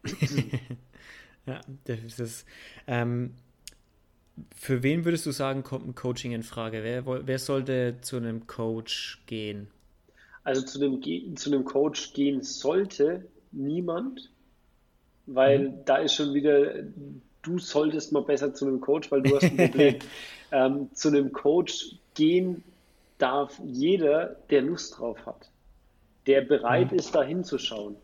ja, das ist. Ähm, für wen würdest du sagen, kommt ein Coaching in Frage? Wer, wer sollte zu einem Coach gehen? Also zu einem, zu einem Coach gehen sollte, niemand, weil mhm. da ist schon wieder, du solltest mal besser zu einem Coach, weil du hast ein Problem. ähm, zu einem Coach gehen darf jeder, der Lust drauf hat, der bereit mhm. ist, da hinzuschauen.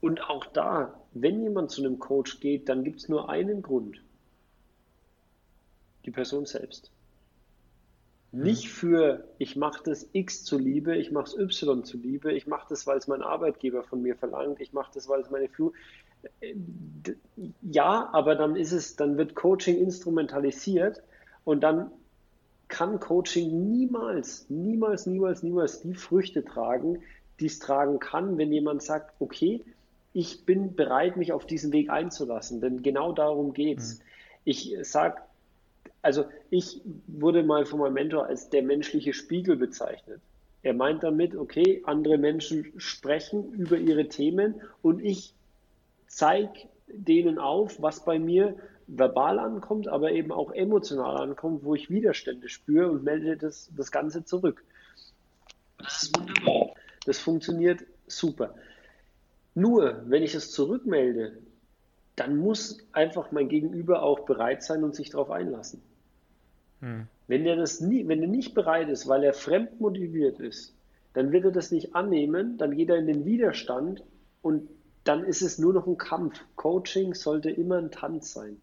Und auch da, wenn jemand zu einem Coach geht, dann gibt es nur einen Grund. Die Person selbst. Mhm. Nicht für, ich mache das X zuliebe, ich mache es Y zuliebe, ich mache das, weil es mein Arbeitgeber von mir verlangt, ich mache das, weil es meine Führung. Äh, ja, aber dann ist es, dann wird Coaching instrumentalisiert und dann kann Coaching niemals, niemals, niemals, niemals die Früchte tragen, die es tragen kann, wenn jemand sagt, okay, ich bin bereit, mich auf diesen Weg einzulassen, denn genau darum geht es. Mhm. Ich sage also ich wurde mal von meinem Mentor als der menschliche Spiegel bezeichnet. Er meint damit, okay, andere Menschen sprechen über ihre Themen und ich zeige denen auf, was bei mir verbal ankommt, aber eben auch emotional ankommt, wo ich Widerstände spüre und melde das, das Ganze zurück. Das ist wunderbar. Das funktioniert super. Nur, wenn ich es zurückmelde, dann muss einfach mein Gegenüber auch bereit sein und sich darauf einlassen. Hm. Wenn der das nie, wenn er nicht bereit ist, weil er fremd motiviert ist, dann wird er das nicht annehmen, dann geht er in den Widerstand und dann ist es nur noch ein Kampf. Coaching sollte immer ein Tanz sein.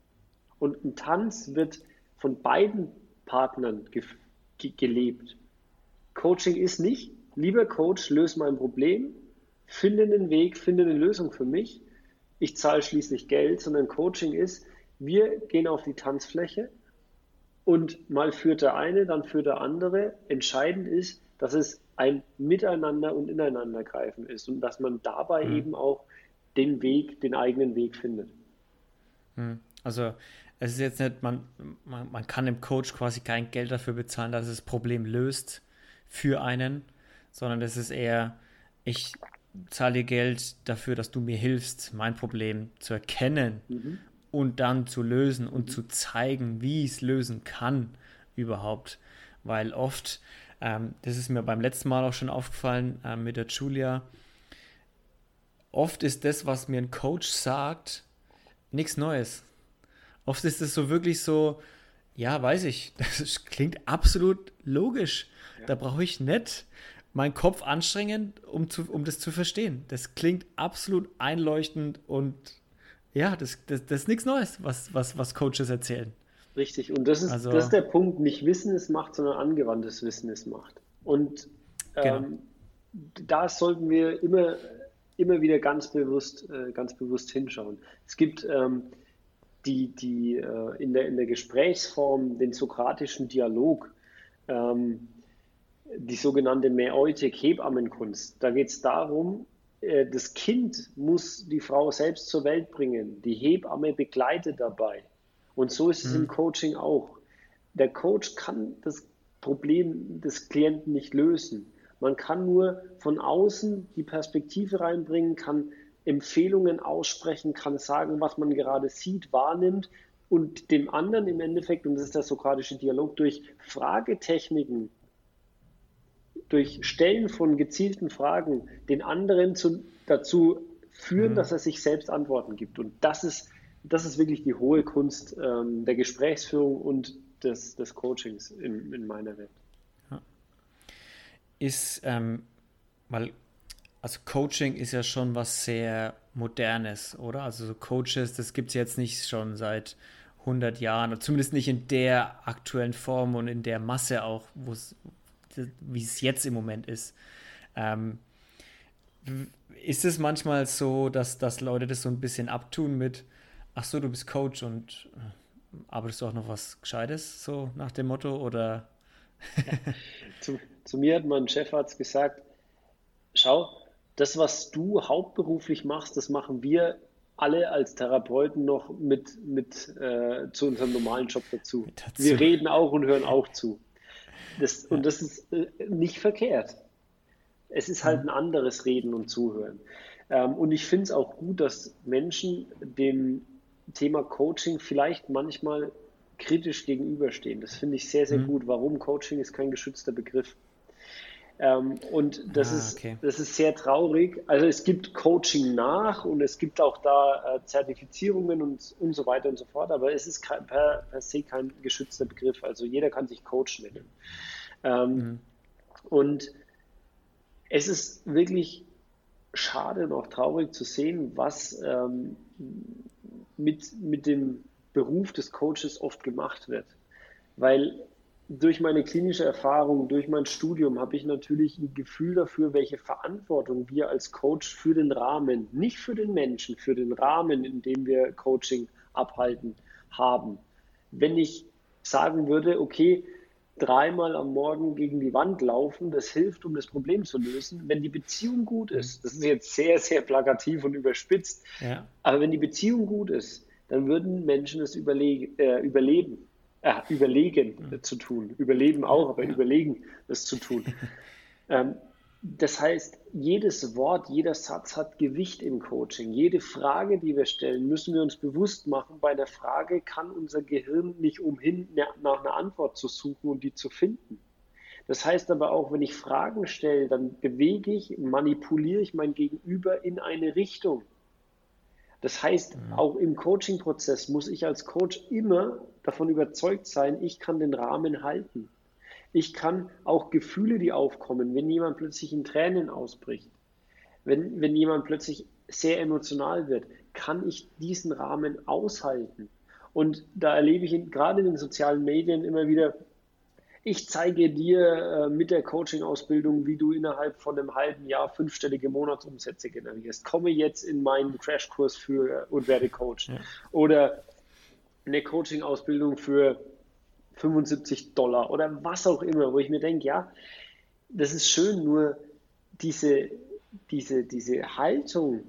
Und ein Tanz wird von beiden Partnern ge ge gelebt. Coaching ist nicht, lieber Coach, löse mein Problem, finde einen Weg, finde eine Lösung für mich. Ich zahle schließlich Geld, sondern Coaching ist, wir gehen auf die Tanzfläche und mal führt der eine, dann führt der andere. Entscheidend ist, dass es ein Miteinander und Ineinandergreifen ist und dass man dabei mhm. eben auch den Weg, den eigenen Weg findet. Mhm. Also es ist jetzt nicht, man, man, man kann dem Coach quasi kein Geld dafür bezahlen, dass es das Problem löst für einen, sondern es ist eher, ich zahle dir Geld dafür, dass du mir hilfst, mein Problem zu erkennen mhm. Und dann zu lösen und zu zeigen, wie ich es lösen kann überhaupt. Weil oft, ähm, das ist mir beim letzten Mal auch schon aufgefallen äh, mit der Julia, oft ist das, was mir ein Coach sagt, nichts Neues. Oft ist es so wirklich so, ja, weiß ich, das klingt absolut logisch. Ja. Da brauche ich nicht meinen Kopf anstrengen, um, zu, um das zu verstehen. Das klingt absolut einleuchtend und ja, das, das, das ist nichts Neues, was, was, was Coaches erzählen. Richtig, und das ist, also, das ist der Punkt, nicht Wissen es macht, sondern angewandtes Wissen es macht. Und ähm, genau. da sollten wir immer, immer wieder ganz bewusst, äh, ganz bewusst hinschauen. Es gibt ähm, die, die äh, in, der, in der Gesprächsform den sokratischen Dialog, ähm, die sogenannte Mäeutik-Hebammenkunst. Da geht es darum, das Kind muss die Frau selbst zur Welt bringen. Die Hebamme begleitet dabei. Und so ist es mhm. im Coaching auch. Der Coach kann das Problem des Klienten nicht lösen. Man kann nur von außen die Perspektive reinbringen, kann Empfehlungen aussprechen, kann sagen, was man gerade sieht, wahrnimmt und dem anderen im Endeffekt, und das ist der sokratische Dialog, durch Fragetechniken, durch Stellen von gezielten Fragen den anderen zu, dazu führen, mhm. dass er sich selbst Antworten gibt. Und das ist, das ist wirklich die hohe Kunst ähm, der Gesprächsführung und des, des Coachings in, in meiner Welt. Ist, ähm, weil also Coaching ist ja schon was sehr Modernes, oder? Also so Coaches, das gibt es jetzt nicht schon seit 100 Jahren, zumindest nicht in der aktuellen Form und in der Masse auch, wie es jetzt im Moment ist. Ähm, ist es manchmal so, dass, dass Leute das so ein bisschen abtun mit, ach so, du bist Coach und äh, arbeitest du auch noch was Gescheites, so nach dem Motto, oder? zu, zu mir hat mein Chefarzt gesagt, schau, das, was du hauptberuflich machst, das machen wir alle als Therapeuten noch mit, mit äh, zu unserem normalen Job dazu. dazu. Wir reden auch und hören auch zu. Das. Und das ist äh, nicht verkehrt. Es ist halt ein anderes Reden und Zuhören. Ähm, und ich finde es auch gut, dass Menschen dem Thema Coaching vielleicht manchmal kritisch gegenüberstehen. Das finde ich sehr, sehr mhm. gut. Warum? Coaching ist kein geschützter Begriff. Ähm, und das, ah, ist, okay. das ist sehr traurig. Also es gibt Coaching nach und es gibt auch da äh, Zertifizierungen und, und so weiter und so fort, aber es ist kein, per, per se kein geschützter Begriff. Also jeder kann sich Coach nennen. Ähm, mhm. Und es ist wirklich schade und auch traurig zu sehen, was ähm, mit, mit dem Beruf des Coaches oft gemacht wird. Weil durch meine klinische Erfahrung, durch mein Studium habe ich natürlich ein Gefühl dafür, welche Verantwortung wir als Coach für den Rahmen, nicht für den Menschen, für den Rahmen, in dem wir Coaching abhalten, haben. Wenn ich sagen würde, okay, dreimal am Morgen gegen die Wand laufen, das hilft, um das Problem zu lösen. Wenn die Beziehung gut ist, das ist jetzt sehr, sehr plakativ und überspitzt, ja. aber wenn die Beziehung gut ist, dann würden Menschen es äh, überleben äh, überlegen mhm. zu tun. Überleben auch, aber überlegen es zu tun. ähm, das heißt, jedes Wort, jeder Satz hat Gewicht im Coaching. Jede Frage, die wir stellen, müssen wir uns bewusst machen. Bei der Frage kann unser Gehirn nicht umhin, nach einer Antwort zu suchen und die zu finden. Das heißt aber auch, wenn ich Fragen stelle, dann bewege ich, manipuliere ich mein Gegenüber in eine Richtung. Das heißt, mhm. auch im Coaching-Prozess muss ich als Coach immer davon überzeugt sein, ich kann den Rahmen halten. Ich kann auch Gefühle, die aufkommen, wenn jemand plötzlich in Tränen ausbricht, wenn, wenn jemand plötzlich sehr emotional wird, kann ich diesen Rahmen aushalten? Und da erlebe ich in, gerade in den sozialen Medien immer wieder, ich zeige dir äh, mit der Coaching-Ausbildung, wie du innerhalb von einem halben Jahr fünfstellige Monatsumsätze generierst. Komme jetzt in meinen Crashkurs für und werde Coach. Ja. Oder eine Coaching-Ausbildung für 75 Dollar oder was auch immer, wo ich mir denke, ja, das ist schön, nur diese, diese, diese Haltung,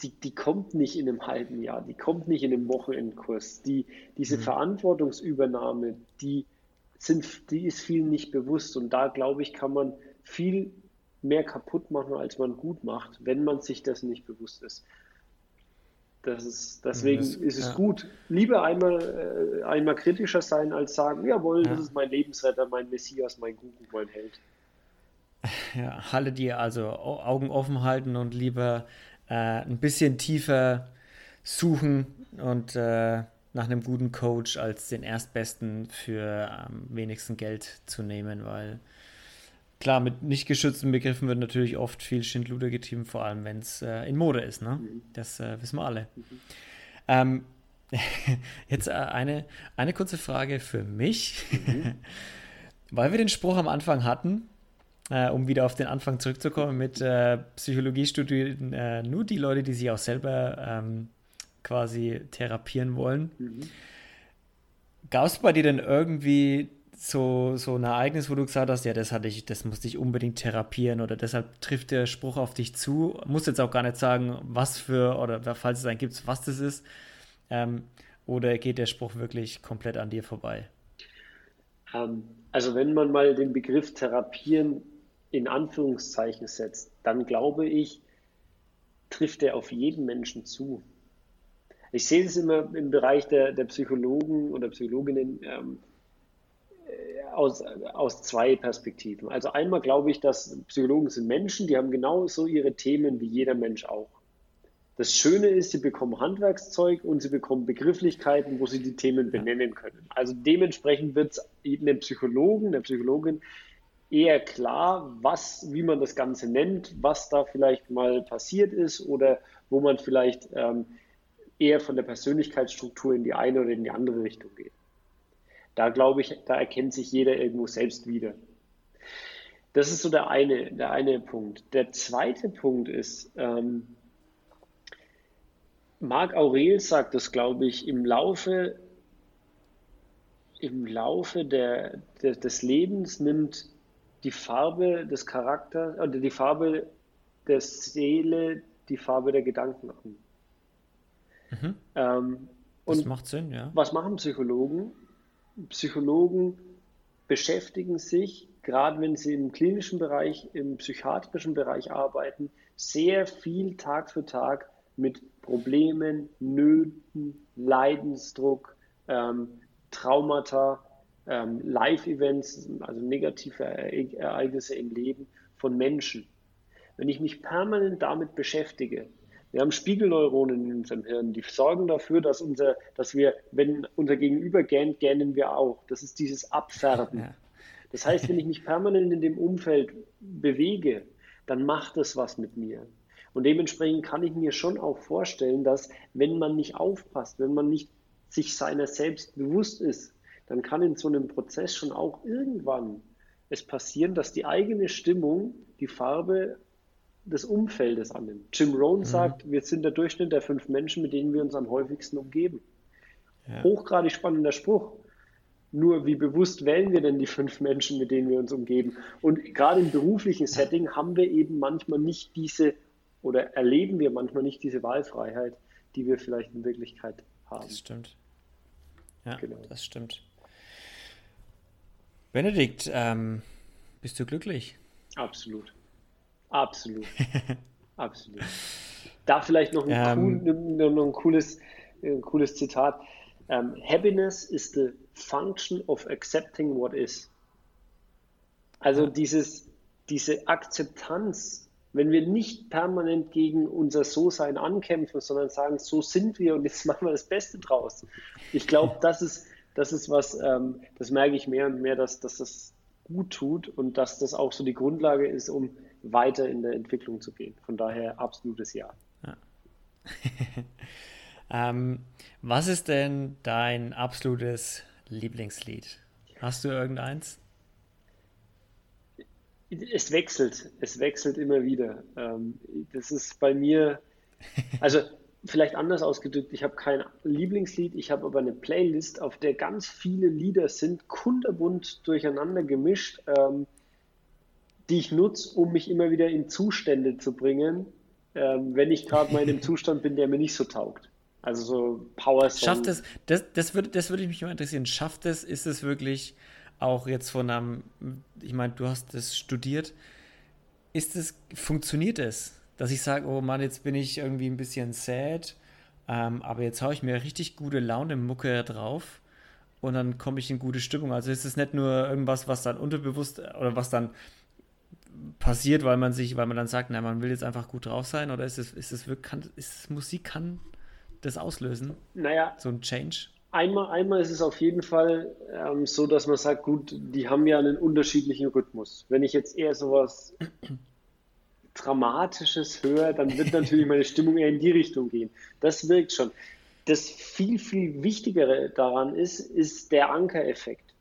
die, die kommt nicht in einem halben Jahr, die kommt nicht in einem Wochenendkurs. Die, diese mhm. Verantwortungsübernahme, die, sind, die ist vielen nicht bewusst und da, glaube ich, kann man viel mehr kaputt machen, als man gut macht, wenn man sich das nicht bewusst ist. Das ist, deswegen das, ist es ja. gut. Lieber einmal, äh, einmal kritischer sein, als sagen, jawohl, ja. das ist mein Lebensretter, mein Messias, mein Guru, mein Held. Ja, halle dir also Augen offen halten und lieber äh, ein bisschen tiefer suchen und äh, nach einem guten Coach als den Erstbesten für am wenigsten Geld zu nehmen, weil klar, mit nicht geschützten Begriffen wird natürlich oft viel Schindluder getrieben, vor allem wenn es äh, in Mode ist. Ne? Mhm. Das äh, wissen wir alle. Mhm. Ähm, jetzt äh, eine, eine kurze Frage für mich, mhm. weil wir den Spruch am Anfang hatten, äh, um wieder auf den Anfang zurückzukommen, mit äh, Psychologie studieren äh, nur die Leute, die sich auch selber ähm, quasi therapieren wollen. Mhm. Gab es bei dir denn irgendwie so, so ein Ereignis, wo du gesagt hast, ja, das hatte ich, das musste ich unbedingt therapieren oder deshalb trifft der Spruch auf dich zu. Muss jetzt auch gar nicht sagen, was für oder falls es einen gibt, was das ist. Ähm, oder geht der Spruch wirklich komplett an dir vorbei? Ähm, also wenn man mal den Begriff therapieren in Anführungszeichen setzt, dann glaube ich, trifft er auf jeden Menschen zu. Ich sehe es immer im Bereich der, der Psychologen oder Psychologinnen. Ähm, aus, aus zwei Perspektiven. Also einmal glaube ich, dass Psychologen sind Menschen, die haben genauso ihre Themen wie jeder Mensch auch. Das Schöne ist, sie bekommen Handwerkszeug und sie bekommen Begrifflichkeiten, wo sie die Themen benennen können. Also dementsprechend wird es einem Psychologen, der Psychologin eher klar, was, wie man das Ganze nennt, was da vielleicht mal passiert ist oder wo man vielleicht ähm, eher von der Persönlichkeitsstruktur in die eine oder in die andere Richtung geht. Da glaube ich, da erkennt sich jeder irgendwo selbst wieder. Das ist so der eine, der eine Punkt. Der zweite Punkt ist, ähm, Marc Aurel sagt das, glaube ich, im Laufe, im Laufe der, der, des Lebens nimmt die Farbe des Charakters oder die Farbe der Seele die Farbe der Gedanken an. Mhm. Ähm, das macht Sinn, ja. Was machen Psychologen? Psychologen beschäftigen sich, gerade wenn sie im klinischen Bereich, im psychiatrischen Bereich arbeiten, sehr viel Tag für Tag mit Problemen, Nöten, Leidensdruck, ähm, Traumata, ähm, Live-Events, also negative Ereignisse im Leben von Menschen. Wenn ich mich permanent damit beschäftige, wir haben Spiegelneuronen in unserem Hirn, die sorgen dafür, dass, unser, dass wir, wenn unser Gegenüber gähnt, gähnen wir auch. Das ist dieses Abfärben. Ja. Das heißt, wenn ich mich permanent in dem Umfeld bewege, dann macht das was mit mir. Und dementsprechend kann ich mir schon auch vorstellen, dass wenn man nicht aufpasst, wenn man nicht sich seiner selbst bewusst ist, dann kann in so einem Prozess schon auch irgendwann es passieren, dass die eigene Stimmung die Farbe des Umfeldes annimmt. Jim Rohn mhm. sagt, wir sind der Durchschnitt der fünf Menschen, mit denen wir uns am häufigsten umgeben. Ja. Hochgradig spannender Spruch. Nur wie bewusst wählen wir denn die fünf Menschen, mit denen wir uns umgeben? Und gerade im beruflichen Setting haben wir eben manchmal nicht diese oder erleben wir manchmal nicht diese Wahlfreiheit, die wir vielleicht in Wirklichkeit haben. Das stimmt. Ja, genau. das stimmt. Benedikt, ähm, bist du glücklich? Absolut. Absolut. Absolut. Da vielleicht noch ein, ähm, cool, noch ein cooles, ein cooles Zitat. Um, happiness is the function of accepting what is. Also dieses, diese Akzeptanz, wenn wir nicht permanent gegen unser So-Sein ankämpfen, sondern sagen, so sind wir und jetzt machen wir das Beste draus. Ich glaube, das ist, das ist was, ähm, das merke ich mehr und mehr, dass, dass das gut tut und dass das auch so die Grundlage ist, um weiter in der Entwicklung zu gehen. Von daher absolutes Ja. ja. ähm, was ist denn dein absolutes Lieblingslied? Hast du irgendeins? Es wechselt, es wechselt immer wieder. Ähm, das ist bei mir, also vielleicht anders ausgedrückt, ich habe kein Lieblingslied, ich habe aber eine Playlist, auf der ganz viele Lieder sind, kunterbunt durcheinander gemischt, ähm, die ich nutze, um mich immer wieder in Zustände zu bringen, ähm, wenn ich gerade mal in einem Zustand bin, der mir nicht so taugt. Also so Power Song. Schafft es, das, das würde das würd mich mal interessieren, schafft es, ist es wirklich auch jetzt von einem, ich meine, du hast das studiert, ist es, funktioniert es? Dass ich sage, oh Mann, jetzt bin ich irgendwie ein bisschen sad, ähm, aber jetzt haue ich mir richtig gute Laune Mucke drauf und dann komme ich in gute Stimmung. Also ist es nicht nur irgendwas, was dann unterbewusst oder was dann passiert, weil man sich, weil man dann sagt, na, man will jetzt einfach gut drauf sein, oder ist es, ist es wirklich, kann, ist es Musik kann das auslösen? Naja. So ein Change? Einmal, einmal ist es auf jeden Fall ähm, so, dass man sagt, gut, die haben ja einen unterschiedlichen Rhythmus. Wenn ich jetzt eher sowas Dramatisches höre, dann wird natürlich meine Stimmung eher in die Richtung gehen. Das wirkt schon. Das viel, viel Wichtigere daran ist, ist der Ankereffekt.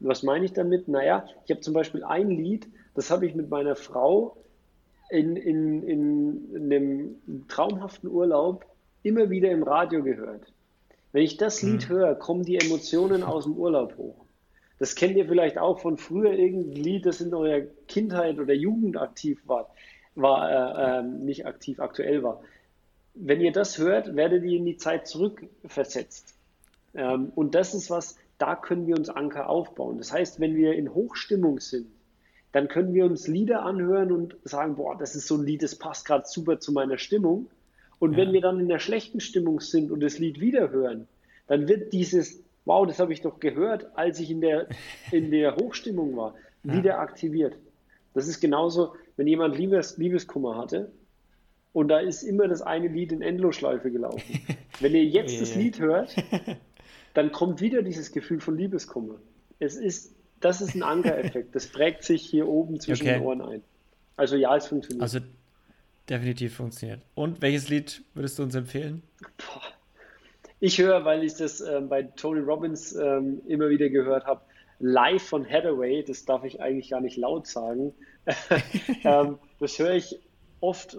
Was meine ich damit? Naja, ich habe zum Beispiel ein Lied, das habe ich mit meiner Frau in, in, in, in einem traumhaften Urlaub immer wieder im Radio gehört. Wenn ich das Lied mhm. höre, kommen die Emotionen aus dem Urlaub hoch. Das kennt ihr vielleicht auch von früher, irgendein Lied, das in eurer Kindheit oder Jugend aktiv war war, äh, äh, nicht aktiv aktuell war. Wenn ihr das hört, werdet ihr in die Zeit zurückversetzt. Ähm, und das ist was, da können wir uns Anker aufbauen. Das heißt, wenn wir in Hochstimmung sind, dann können wir uns Lieder anhören und sagen, boah, das ist so ein Lied, das passt gerade super zu meiner Stimmung. Und ja. wenn wir dann in der schlechten Stimmung sind und das Lied wieder hören, dann wird dieses, wow, das habe ich doch gehört, als ich in der, in der Hochstimmung war, ja. wieder aktiviert. Das ist genauso, wenn jemand Liebes, Liebeskummer hatte und da ist immer das eine Lied in Endlosschleife gelaufen. Wenn ihr jetzt das Lied hört, dann kommt wieder dieses Gefühl von Liebeskummer. Es ist, das ist ein Ankereffekt. Das prägt sich hier oben zwischen okay. den Ohren ein. Also ja, es funktioniert. Also definitiv funktioniert. Und welches Lied würdest du uns empfehlen? Ich höre, weil ich das ähm, bei Tony Robbins ähm, immer wieder gehört habe, live von Hathaway, das darf ich eigentlich gar nicht laut sagen. ähm, das höre ich oft,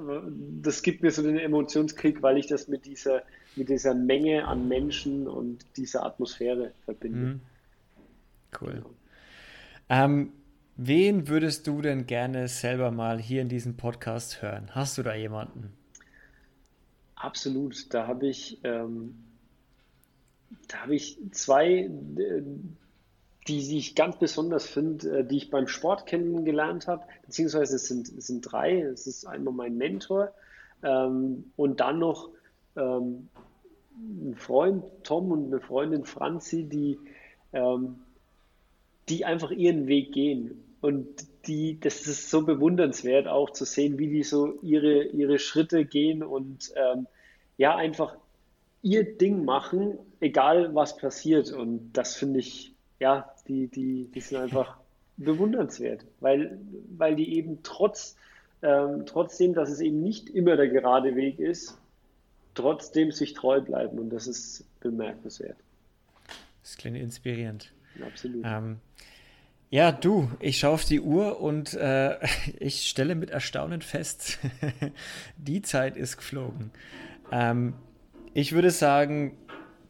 das gibt mir so den Emotionskrieg, weil ich das mit dieser, mit dieser Menge an Menschen und dieser Atmosphäre verbinde. Mhm. Cool. Genau. Ähm, wen würdest du denn gerne selber mal hier in diesem Podcast hören? Hast du da jemanden? Absolut. Da habe ich, ähm, da habe ich zwei, die, ich ganz besonders finde, äh, die ich beim Sport kennengelernt habe, beziehungsweise es sind, es sind drei. Es ist einmal mein Mentor ähm, und dann noch ähm, ein Freund Tom und eine Freundin Franzi, die, ähm, die einfach ihren Weg gehen. Und die, das ist so bewundernswert auch zu sehen, wie die so ihre, ihre Schritte gehen und ähm, ja, einfach ihr Ding machen, egal was passiert. Und das finde ich ja, die, die, die sind einfach bewundernswert, weil, weil die eben trotz, ähm, trotzdem, dass es eben nicht immer der gerade Weg ist, trotzdem sich treu bleiben und das ist bemerkenswert. Das klingt inspirierend. Absolut. Ähm, ja, du, ich schaue auf die Uhr und äh, ich stelle mit Erstaunen fest, die Zeit ist geflogen. Ähm, ich würde sagen,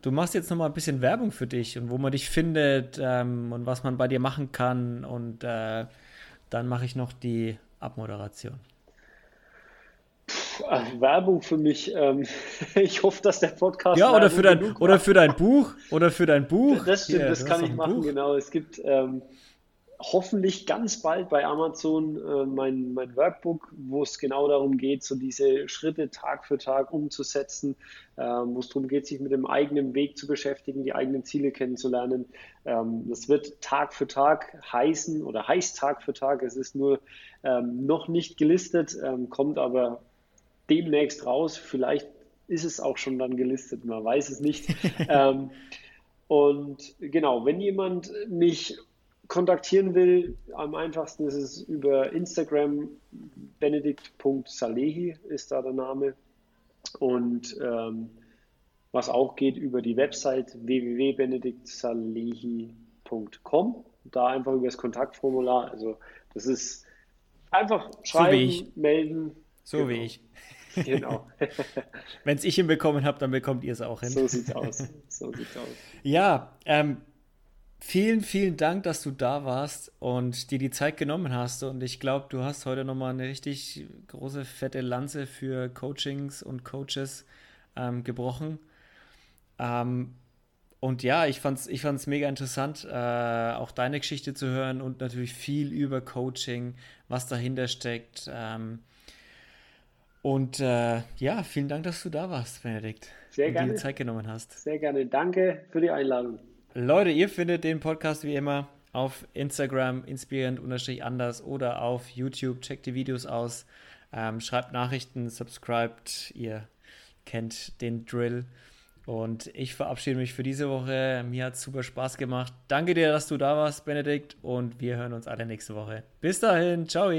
Du machst jetzt noch mal ein bisschen Werbung für dich und wo man dich findet ähm, und was man bei dir machen kann. Und äh, dann mache ich noch die Abmoderation. Ach, Werbung für mich. Ähm, ich hoffe, dass der Podcast. Ja, oder für, dein, oder für dein Buch. Oder für dein Buch. Das stimmt, Hier, das kann ich machen, Buch. genau. Es gibt ähm, hoffentlich ganz bald bei Amazon äh, mein, mein Workbook, wo es genau darum geht, so diese Schritte Tag für Tag umzusetzen, äh, wo es darum geht, sich mit dem eigenen Weg zu beschäftigen, die eigenen Ziele kennenzulernen. Ähm, das wird Tag für Tag heißen oder heißt Tag für Tag. Es ist nur ähm, noch nicht gelistet, ähm, kommt aber demnächst raus. Vielleicht ist es auch schon dann gelistet, man weiß es nicht. ähm, und genau, wenn jemand mich kontaktieren will, am einfachsten ist es über Instagram. Benedikt.salehi ist da der Name. Und ähm, was auch geht über die Website www.benediktsalehi.com. Da einfach über das Kontaktformular. Also das ist einfach schreiben, so melden. So genau. wie ich. Genau. Wenn es ich hinbekommen habe, dann bekommt ihr es auch hin. So sieht's aus. So sieht's aus. Ja, ähm, vielen, vielen Dank, dass du da warst und dir die Zeit genommen hast. Und ich glaube, du hast heute nochmal eine richtig große, fette Lanze für Coachings und Coaches ähm, gebrochen. Ähm, und ja, ich fand es ich fand's mega interessant, äh, auch deine Geschichte zu hören und natürlich viel über Coaching, was dahinter steckt. Ähm, und äh, ja, vielen Dank, dass du da warst, Benedikt. Sehr gerne. Und dir Zeit genommen hast. Sehr gerne. Danke für die Einladung. Leute, ihr findet den Podcast wie immer auf Instagram inspirierend-anders oder auf YouTube. Checkt die Videos aus, ähm, schreibt Nachrichten, subscribt. Ihr kennt den Drill. Und ich verabschiede mich für diese Woche. Mir hat super Spaß gemacht. Danke dir, dass du da warst, Benedikt. Und wir hören uns alle nächste Woche. Bis dahin. Ciao.